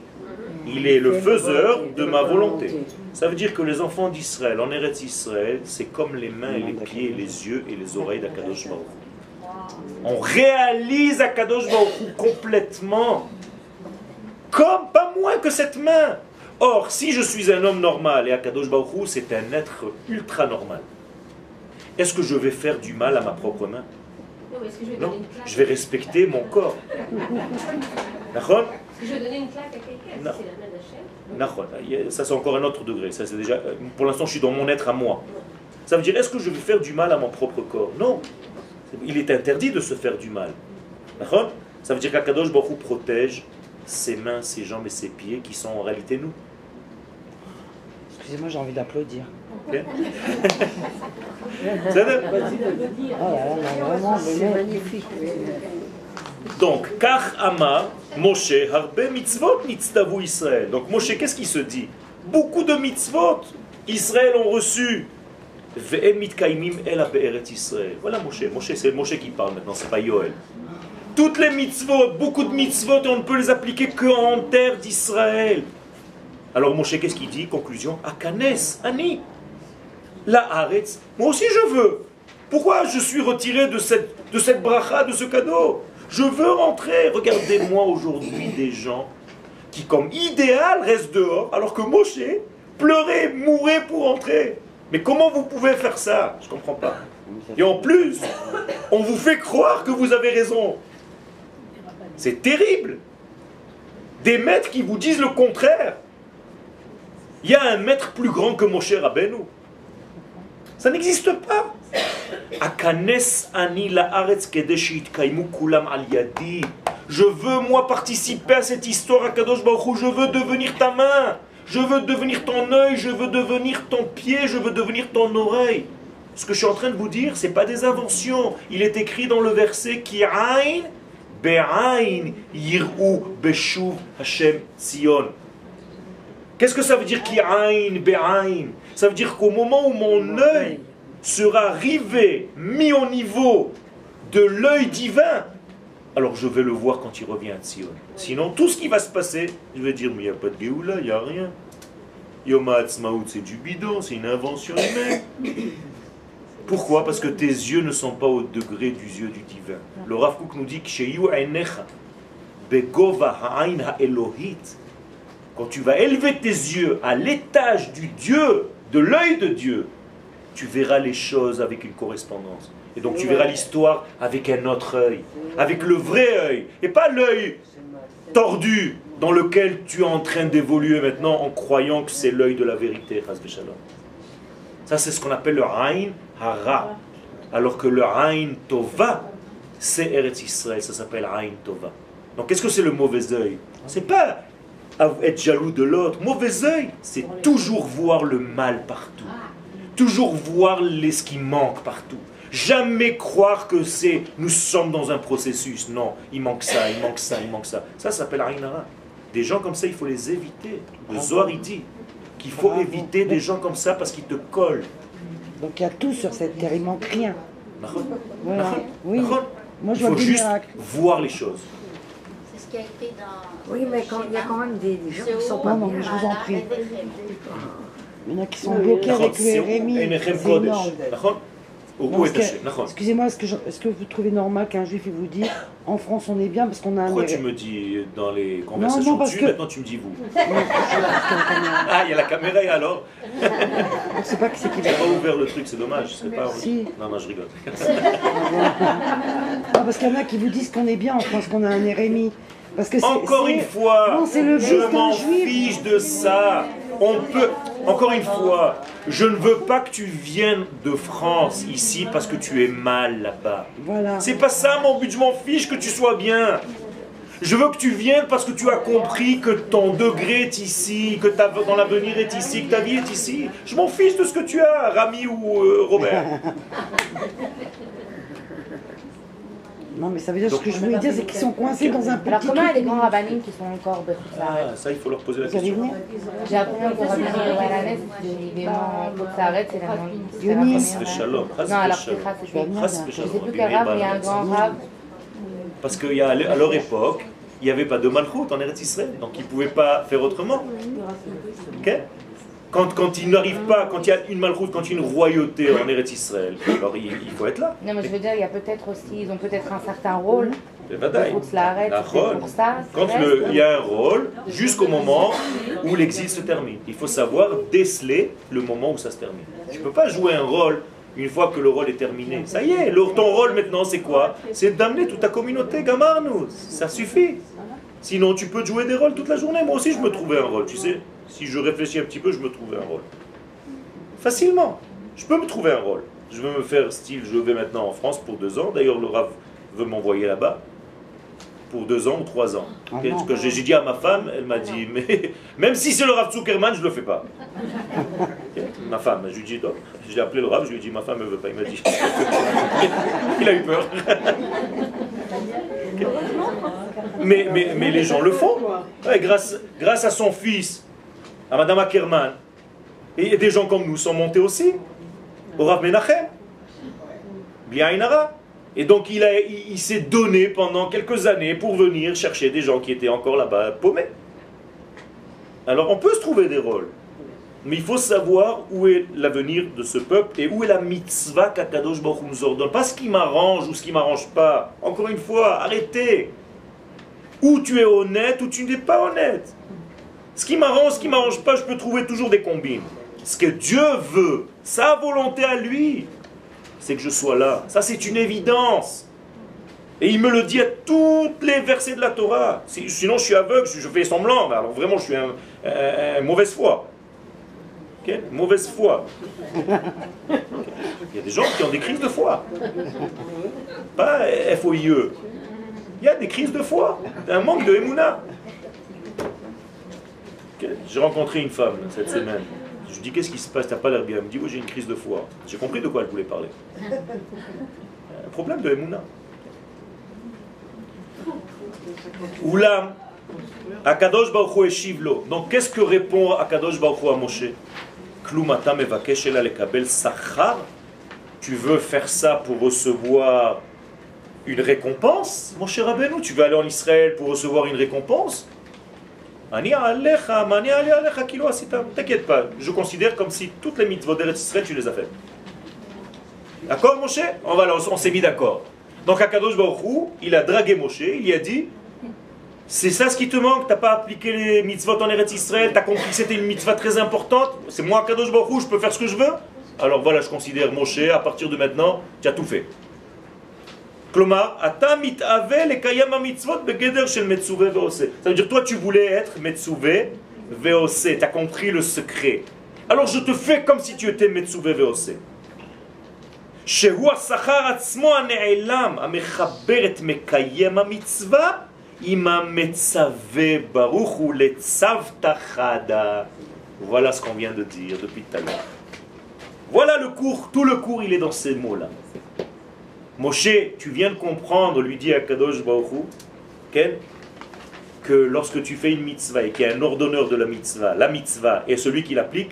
Il est le faiseur de ma volonté. Ça veut dire que les enfants d'Israël, en Eretz Israël, c'est comme les mains et les pieds, les yeux et les oreilles d'Akadosh Baruch. On réalise Akadosh Baruch complètement, comme pas moins que cette main. Or, si je suis un homme normal et Akadosh Baruch c'est un être ultra normal, est-ce que je vais faire du mal à ma propre main? Non, je vais respecter mon corps. [laughs] D'accord je vais donner une claque à quelqu'un, c'est la main Ça, c'est encore un autre degré. Ça, c'est déjà, pour l'instant, je suis dans mon être à moi. Ça veut dire, est-ce que je vais faire du mal à mon propre corps? Non. Il est interdit de se faire du mal. D'accord Ça veut dire qu'Akadosh Baruch protège ses mains, ses jambes et ses pieds qui sont en réalité nous. Excusez-moi, j'ai envie d'applaudir. [laughs] c'est magnifique. Donc, Kach Ama, Moshe, Harbe mitzvot nitztavu Israël. Donc, Moshe, qu'est-ce qu'il se dit? Beaucoup de mitzvot, Israël ont reçu. Israël. Voilà Moshe. Moshe, c'est Moshe qui parle maintenant, c'est pas Yoel. Toutes les mitzvot, beaucoup de mitzvot, on ne peut les appliquer qu'en terre d'Israël. Alors Moshe, qu'est-ce qu'il dit? Conclusion, Akanes, Ani. La Haaretz, moi aussi je veux. Pourquoi je suis retiré de cette, bracha, de ce cadeau? Je veux rentrer. Regardez-moi aujourd'hui des gens qui, comme idéal, restent dehors, alors que Moshe pleurait, mourait pour entrer. Mais comment vous pouvez faire ça? Je ne comprends pas. Et en plus, on vous fait croire que vous avez raison. C'est terrible. Des maîtres qui vous disent le contraire. Il y a un maître plus grand que Moshe Rabbeinu. Ça n'existe pas. Je veux moi participer à cette histoire à Kadosh Baruch Je veux devenir ta main. Je veux devenir ton œil. Je veux devenir ton pied. Je veux devenir ton oreille. Ce que je suis en train de vous dire, ce n'est pas des inventions. Il est écrit dans le verset qui Hashem Sion. Qu'est-ce que ça veut dire qui aïn Ça veut dire qu'au moment où mon œil sera rivé, mis au niveau de l'œil divin, alors je vais le voir quand il revient à Sion. Sinon, tout ce qui va se passer, je vais dire, mais il n'y a pas de Géoula, il n'y a rien. Yom Ha'atzmaut, c'est du bidon, c'est une invention humaine. Pourquoi? Parce que tes yeux ne sont pas au degré du yeux du divin. Le Rav Kook nous dit que quand tu vas élever tes yeux à l'étage du Dieu, de l'œil de Dieu, tu verras les choses avec une correspondance. Et donc tu verras l'histoire avec un autre œil, avec le vrai œil, et pas l'œil tordu dans lequel tu es en train d'évoluer maintenant en croyant que c'est l'œil de la vérité. Ça, c'est ce qu'on appelle le Ain Hara. Alors que le Ain Tova, c'est Eretz Israël, ça s'appelle Ain Tova. Donc, qu'est-ce que c'est le mauvais œil? C'est pas être jaloux de l'autre. Mauvais œil, c'est toujours voir le mal partout. Toujours voir les, ce qui manque partout. Jamais croire que c'est nous sommes dans un processus. Non, il manque ça, il manque ça, il manque ça. Ça, s'appelle Ain Hara. Des gens comme ça, il faut les éviter. Le Zohar, il dit qu'il faut éviter des gens comme ça parce qu'ils te collent. Donc il y a tout sur cette terre, il manque rien. Voilà. Oui. Moi, je il faut juste voir les choses. Ce qui a été dans. Oui, mais il y a quand même des, gens qui ne sont pas non, je vous en prie. Il y en a qui sont bloqués avec le RMI. Excusez-moi, est-ce que, est que, vous trouvez normal qu'un juif vous dise en France on est bien parce qu'on a un. Pourquoi tu me dis dans les conversations non, non, que... maintenant tu me dis vous [laughs] Ah, il y a la caméra et alors On ne sait pas qui c'est qui va. pas ouvert le truc, c'est dommage. Pas... Si. Non, non, je rigole. [laughs] non, parce qu'il y en a qui vous disent qu'on est bien en France, qu'on a un RMI. Parce que Encore une fois, je m'en fiche de ça. On peut, encore une fois, je ne veux pas que tu viennes de France ici parce que tu es mal là-bas. Voilà. C'est pas ça mon but, je m'en fiche que tu sois bien. Je veux que tu viennes parce que tu as compris que ton degré est ici, que ta, dans l'avenir est ici, que ta vie est ici. Je m'en fiche de ce que tu as, Rami ou euh, Robert. [laughs] Non, mais ça veut dire ce que je voulais dire, c'est qu'ils sont coincés dans un petit Alors, comment il y a des grands rabbinimes qui sont encore de Ah, ça, il faut leur poser la question. J'ai appris un rabbin de l'élément Kotzaaret, c'est la Yonis. Non, alors c'est Je ne sais plus quel rab, il y a un grand rab. Parce qu'à leur époque, il n'y avait pas de malchoute en Eretz Israël, donc il ne pouvait pas faire autrement. Quand, quand il n'arrive pas, quand il y a une malchoute, quand il y a une royauté en Eretz Israël, alors il, faut être là. Non, mais je veux dire, il y a peut-être aussi, ils ont peut-être un certain rôle. Pour ça, quand il y a un rôle, jusqu'au moment où l'exil se termine. Il faut savoir déceler le moment où ça se termine. Tu ne peux pas jouer un rôle une fois que le rôle est terminé. Ça y est, ton rôle maintenant c'est quoi? C'est d'amener toute ta communauté, Gamarnou. Ça suffit. Sinon tu peux jouer des rôles toute la journée. Moi aussi je me trouvais un rôle, tu sais. Si je réfléchis un petit peu, je me trouvais un rôle. Facilement. Je peux me trouver un rôle. Je veux me faire style, je vais maintenant en France pour deux ans. D'ailleurs, le Rav veut m'envoyer là-bas pour deux ans ou trois ans. Ah que j'ai dit à ma femme, elle m'a dit, mais [laughs] même si c'est le Rav Zuckerman, je ne le fais pas. Ma femme, je lui ai dit, j'ai appelé le Rav, je lui ai dit, ma femme ne veut pas. Il m'a dit, [laughs] il a eu peur. mais, mais, mais les gens le font. grâce, grâce à son fils, à Madame Ackerman, et des gens comme nous sont montés aussi, au Rav Menachem, bien Inara. Et donc il, il, s'est donné pendant quelques années pour venir chercher des gens qui étaient encore là-bas paumés. Alors on peut se trouver des rôles, mais il faut savoir où est l'avenir de ce peuple et où est la mitzvah qu'Akadosh Baruch nous ordonne. Pas ce qui m'arrange ou ce qui m'arrange pas. Encore une fois, arrêtez. Ou tu es honnête ou tu n'es pas honnête. Ce qui m'arrange, ce qui m'arrange pas, je peux trouver toujours des combines. Ce que Dieu veut, sa volonté à lui, c'est que je sois là. Ça, c'est une évidence. Et il me le dit à toutes les versets de la Torah. Sinon, je suis aveugle, je fais semblant. Alors vraiment, je suis un, mauvaise foi. Mauvaise foi. Il y a des gens qui ont des crises de foi. Pas F-O-I-E. Il y a des crises de foi. Un manque de Emouna. J'ai rencontré une femme cette semaine. Je lui dis qu'est-ce qui se passe, t'as pas l'air bien. Elle me dit oui j'ai une crise de foi. J'ai compris de quoi elle voulait parler. Un problème de Emouna. Oulam, Akadosh Baruch Hu Donc qu'est-ce que répond Akadosh Baruch à Moshe? Lekabel sachar Tu veux faire ça pour recevoir une récompense? Mon cher Rabbeinu, tu veux aller en Israël pour recevoir une récompense? T'inquiète pas, je considère comme si toutes les mitzvot d'Eretz tu les as faites. D'accord, Moshe? On, on s'est mis d'accord. Donc Akadosh Baruch il a dragué Moshe, il lui a dit c'est ça ce qui te manque, t'as pas appliqué les mitzvot en Eretz Israël, t'as compris que c'était une mitzvah très importante, c'est moi Akadosh Baruch je peux faire ce que je veux? Alors voilà, je considère Moshe, à partir de maintenant, tu as tout fait. Ça veut dire, toi, tu voulais être Metsuve Veose. Tu as compris le secret. Alors je te fais comme si tu étais Metsuve Veose. שהוא השכר עצמו הנעלם, המחבר את מקיים המצווה עם המצווה ברוך הוא לצוותא חדה. Voilà ce qu'on vient de dire depuis tout à l'heure. Voilà le cours, tout le cours il est dans ces mots-là. Moshe, tu viens de comprendre, lui dit Akadosh Baruch que lorsque tu fais une mitzvah et qu'il y a un ordonneur de la mitzvah, la mitzvah est celui qui l'applique,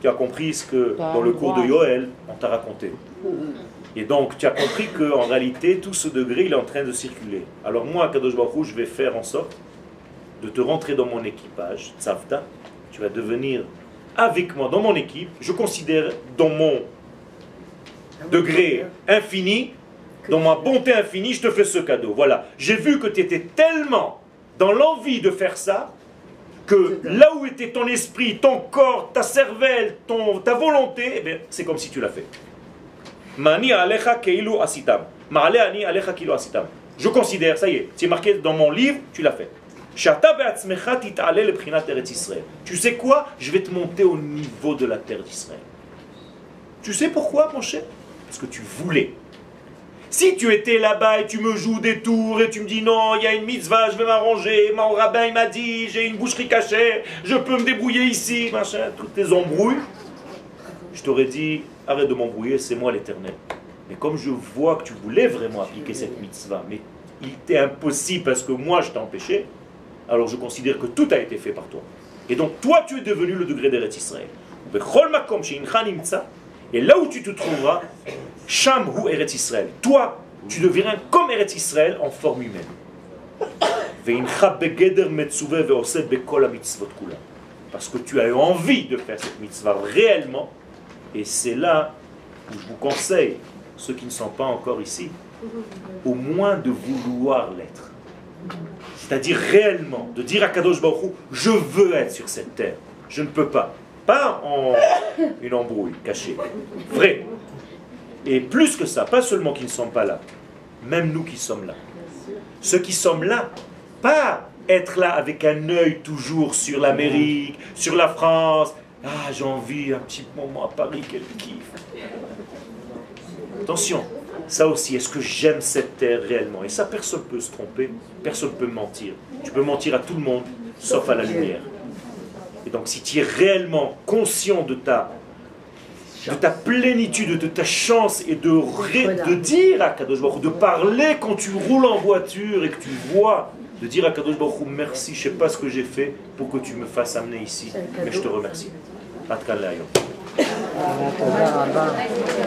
tu as compris ce que dans le cours de Yoel, on t'a raconté. Et donc, tu as compris qu'en réalité, tout ce degré, il est en train de circuler. Alors moi, Akadosh Baruch je vais faire en sorte de te rentrer dans mon équipage, Tzavta. Tu vas devenir avec moi dans mon équipe. Je considère dans mon degré infini dans ma bonté infinie, je te fais ce cadeau. Voilà. J'ai vu que tu étais tellement dans l'envie de faire ça, que là où était ton esprit, ton corps, ta cervelle, ton, ta volonté, eh c'est comme si tu l'as fait. Je considère, ça y est, c'est marqué dans mon livre, tu l'as fait. Tu sais quoi? Je vais te monter au niveau de la terre d'Israël. Tu sais pourquoi, mon cher? Parce que tu voulais. Si tu étais là-bas et tu me joues des tours et tu me dis non, il y a une mitzvah, je vais m'arranger, mon rabbin il m'a dit, j'ai une boucherie cachée, je peux me débrouiller ici, machin, toutes tes embrouilles, je t'aurais dit, arrête de m'embrouiller, c'est moi l'éternel. Mais comme je vois que tu voulais vraiment appliquer cette mitzvah, mais il était impossible parce que moi je t'ai empêché, alors je considère que tout a été fait par toi. Et donc toi tu es devenu le degré d'Eretz Israël. Et là où tu te trouveras, Sham ou Eretz Israël. Toi, tu deviens comme Eretz Israël en forme humaine. Parce que tu as eu envie de faire cette mitzvah réellement, et c'est là où je vous conseille, ceux qui ne sont pas encore ici, au moins de vouloir l'être. C'est-à-dire réellement, de dire à Kadosh Baruch je veux être sur cette terre. Je ne peux pas. Pas en une embrouille cachée. Vrai. Et plus que ça, pas seulement qui ne sont pas là, même nous qui sommes là. Ceux qui sommes là, pas être là avec un œil toujours sur l'Amérique, sur la France. Ah, j'ai envie un petit moment à Paris, quel kiff. Attention, ça aussi, est-ce que j'aime cette terre réellement? Et ça, personne ne peut se tromper, personne ne peut mentir. Tu peux mentir à tout le monde, sauf à la lumière. Et donc, si tu es réellement conscient de ta, de ta plénitude, de ta chance, et de, de dire à Kadosh Baruch de parler quand tu roules en voiture et que tu vois, de dire à Kadosh Baruch merci, je ne sais pas ce que j'ai fait pour que tu me fasses amener ici, mais je te remercie.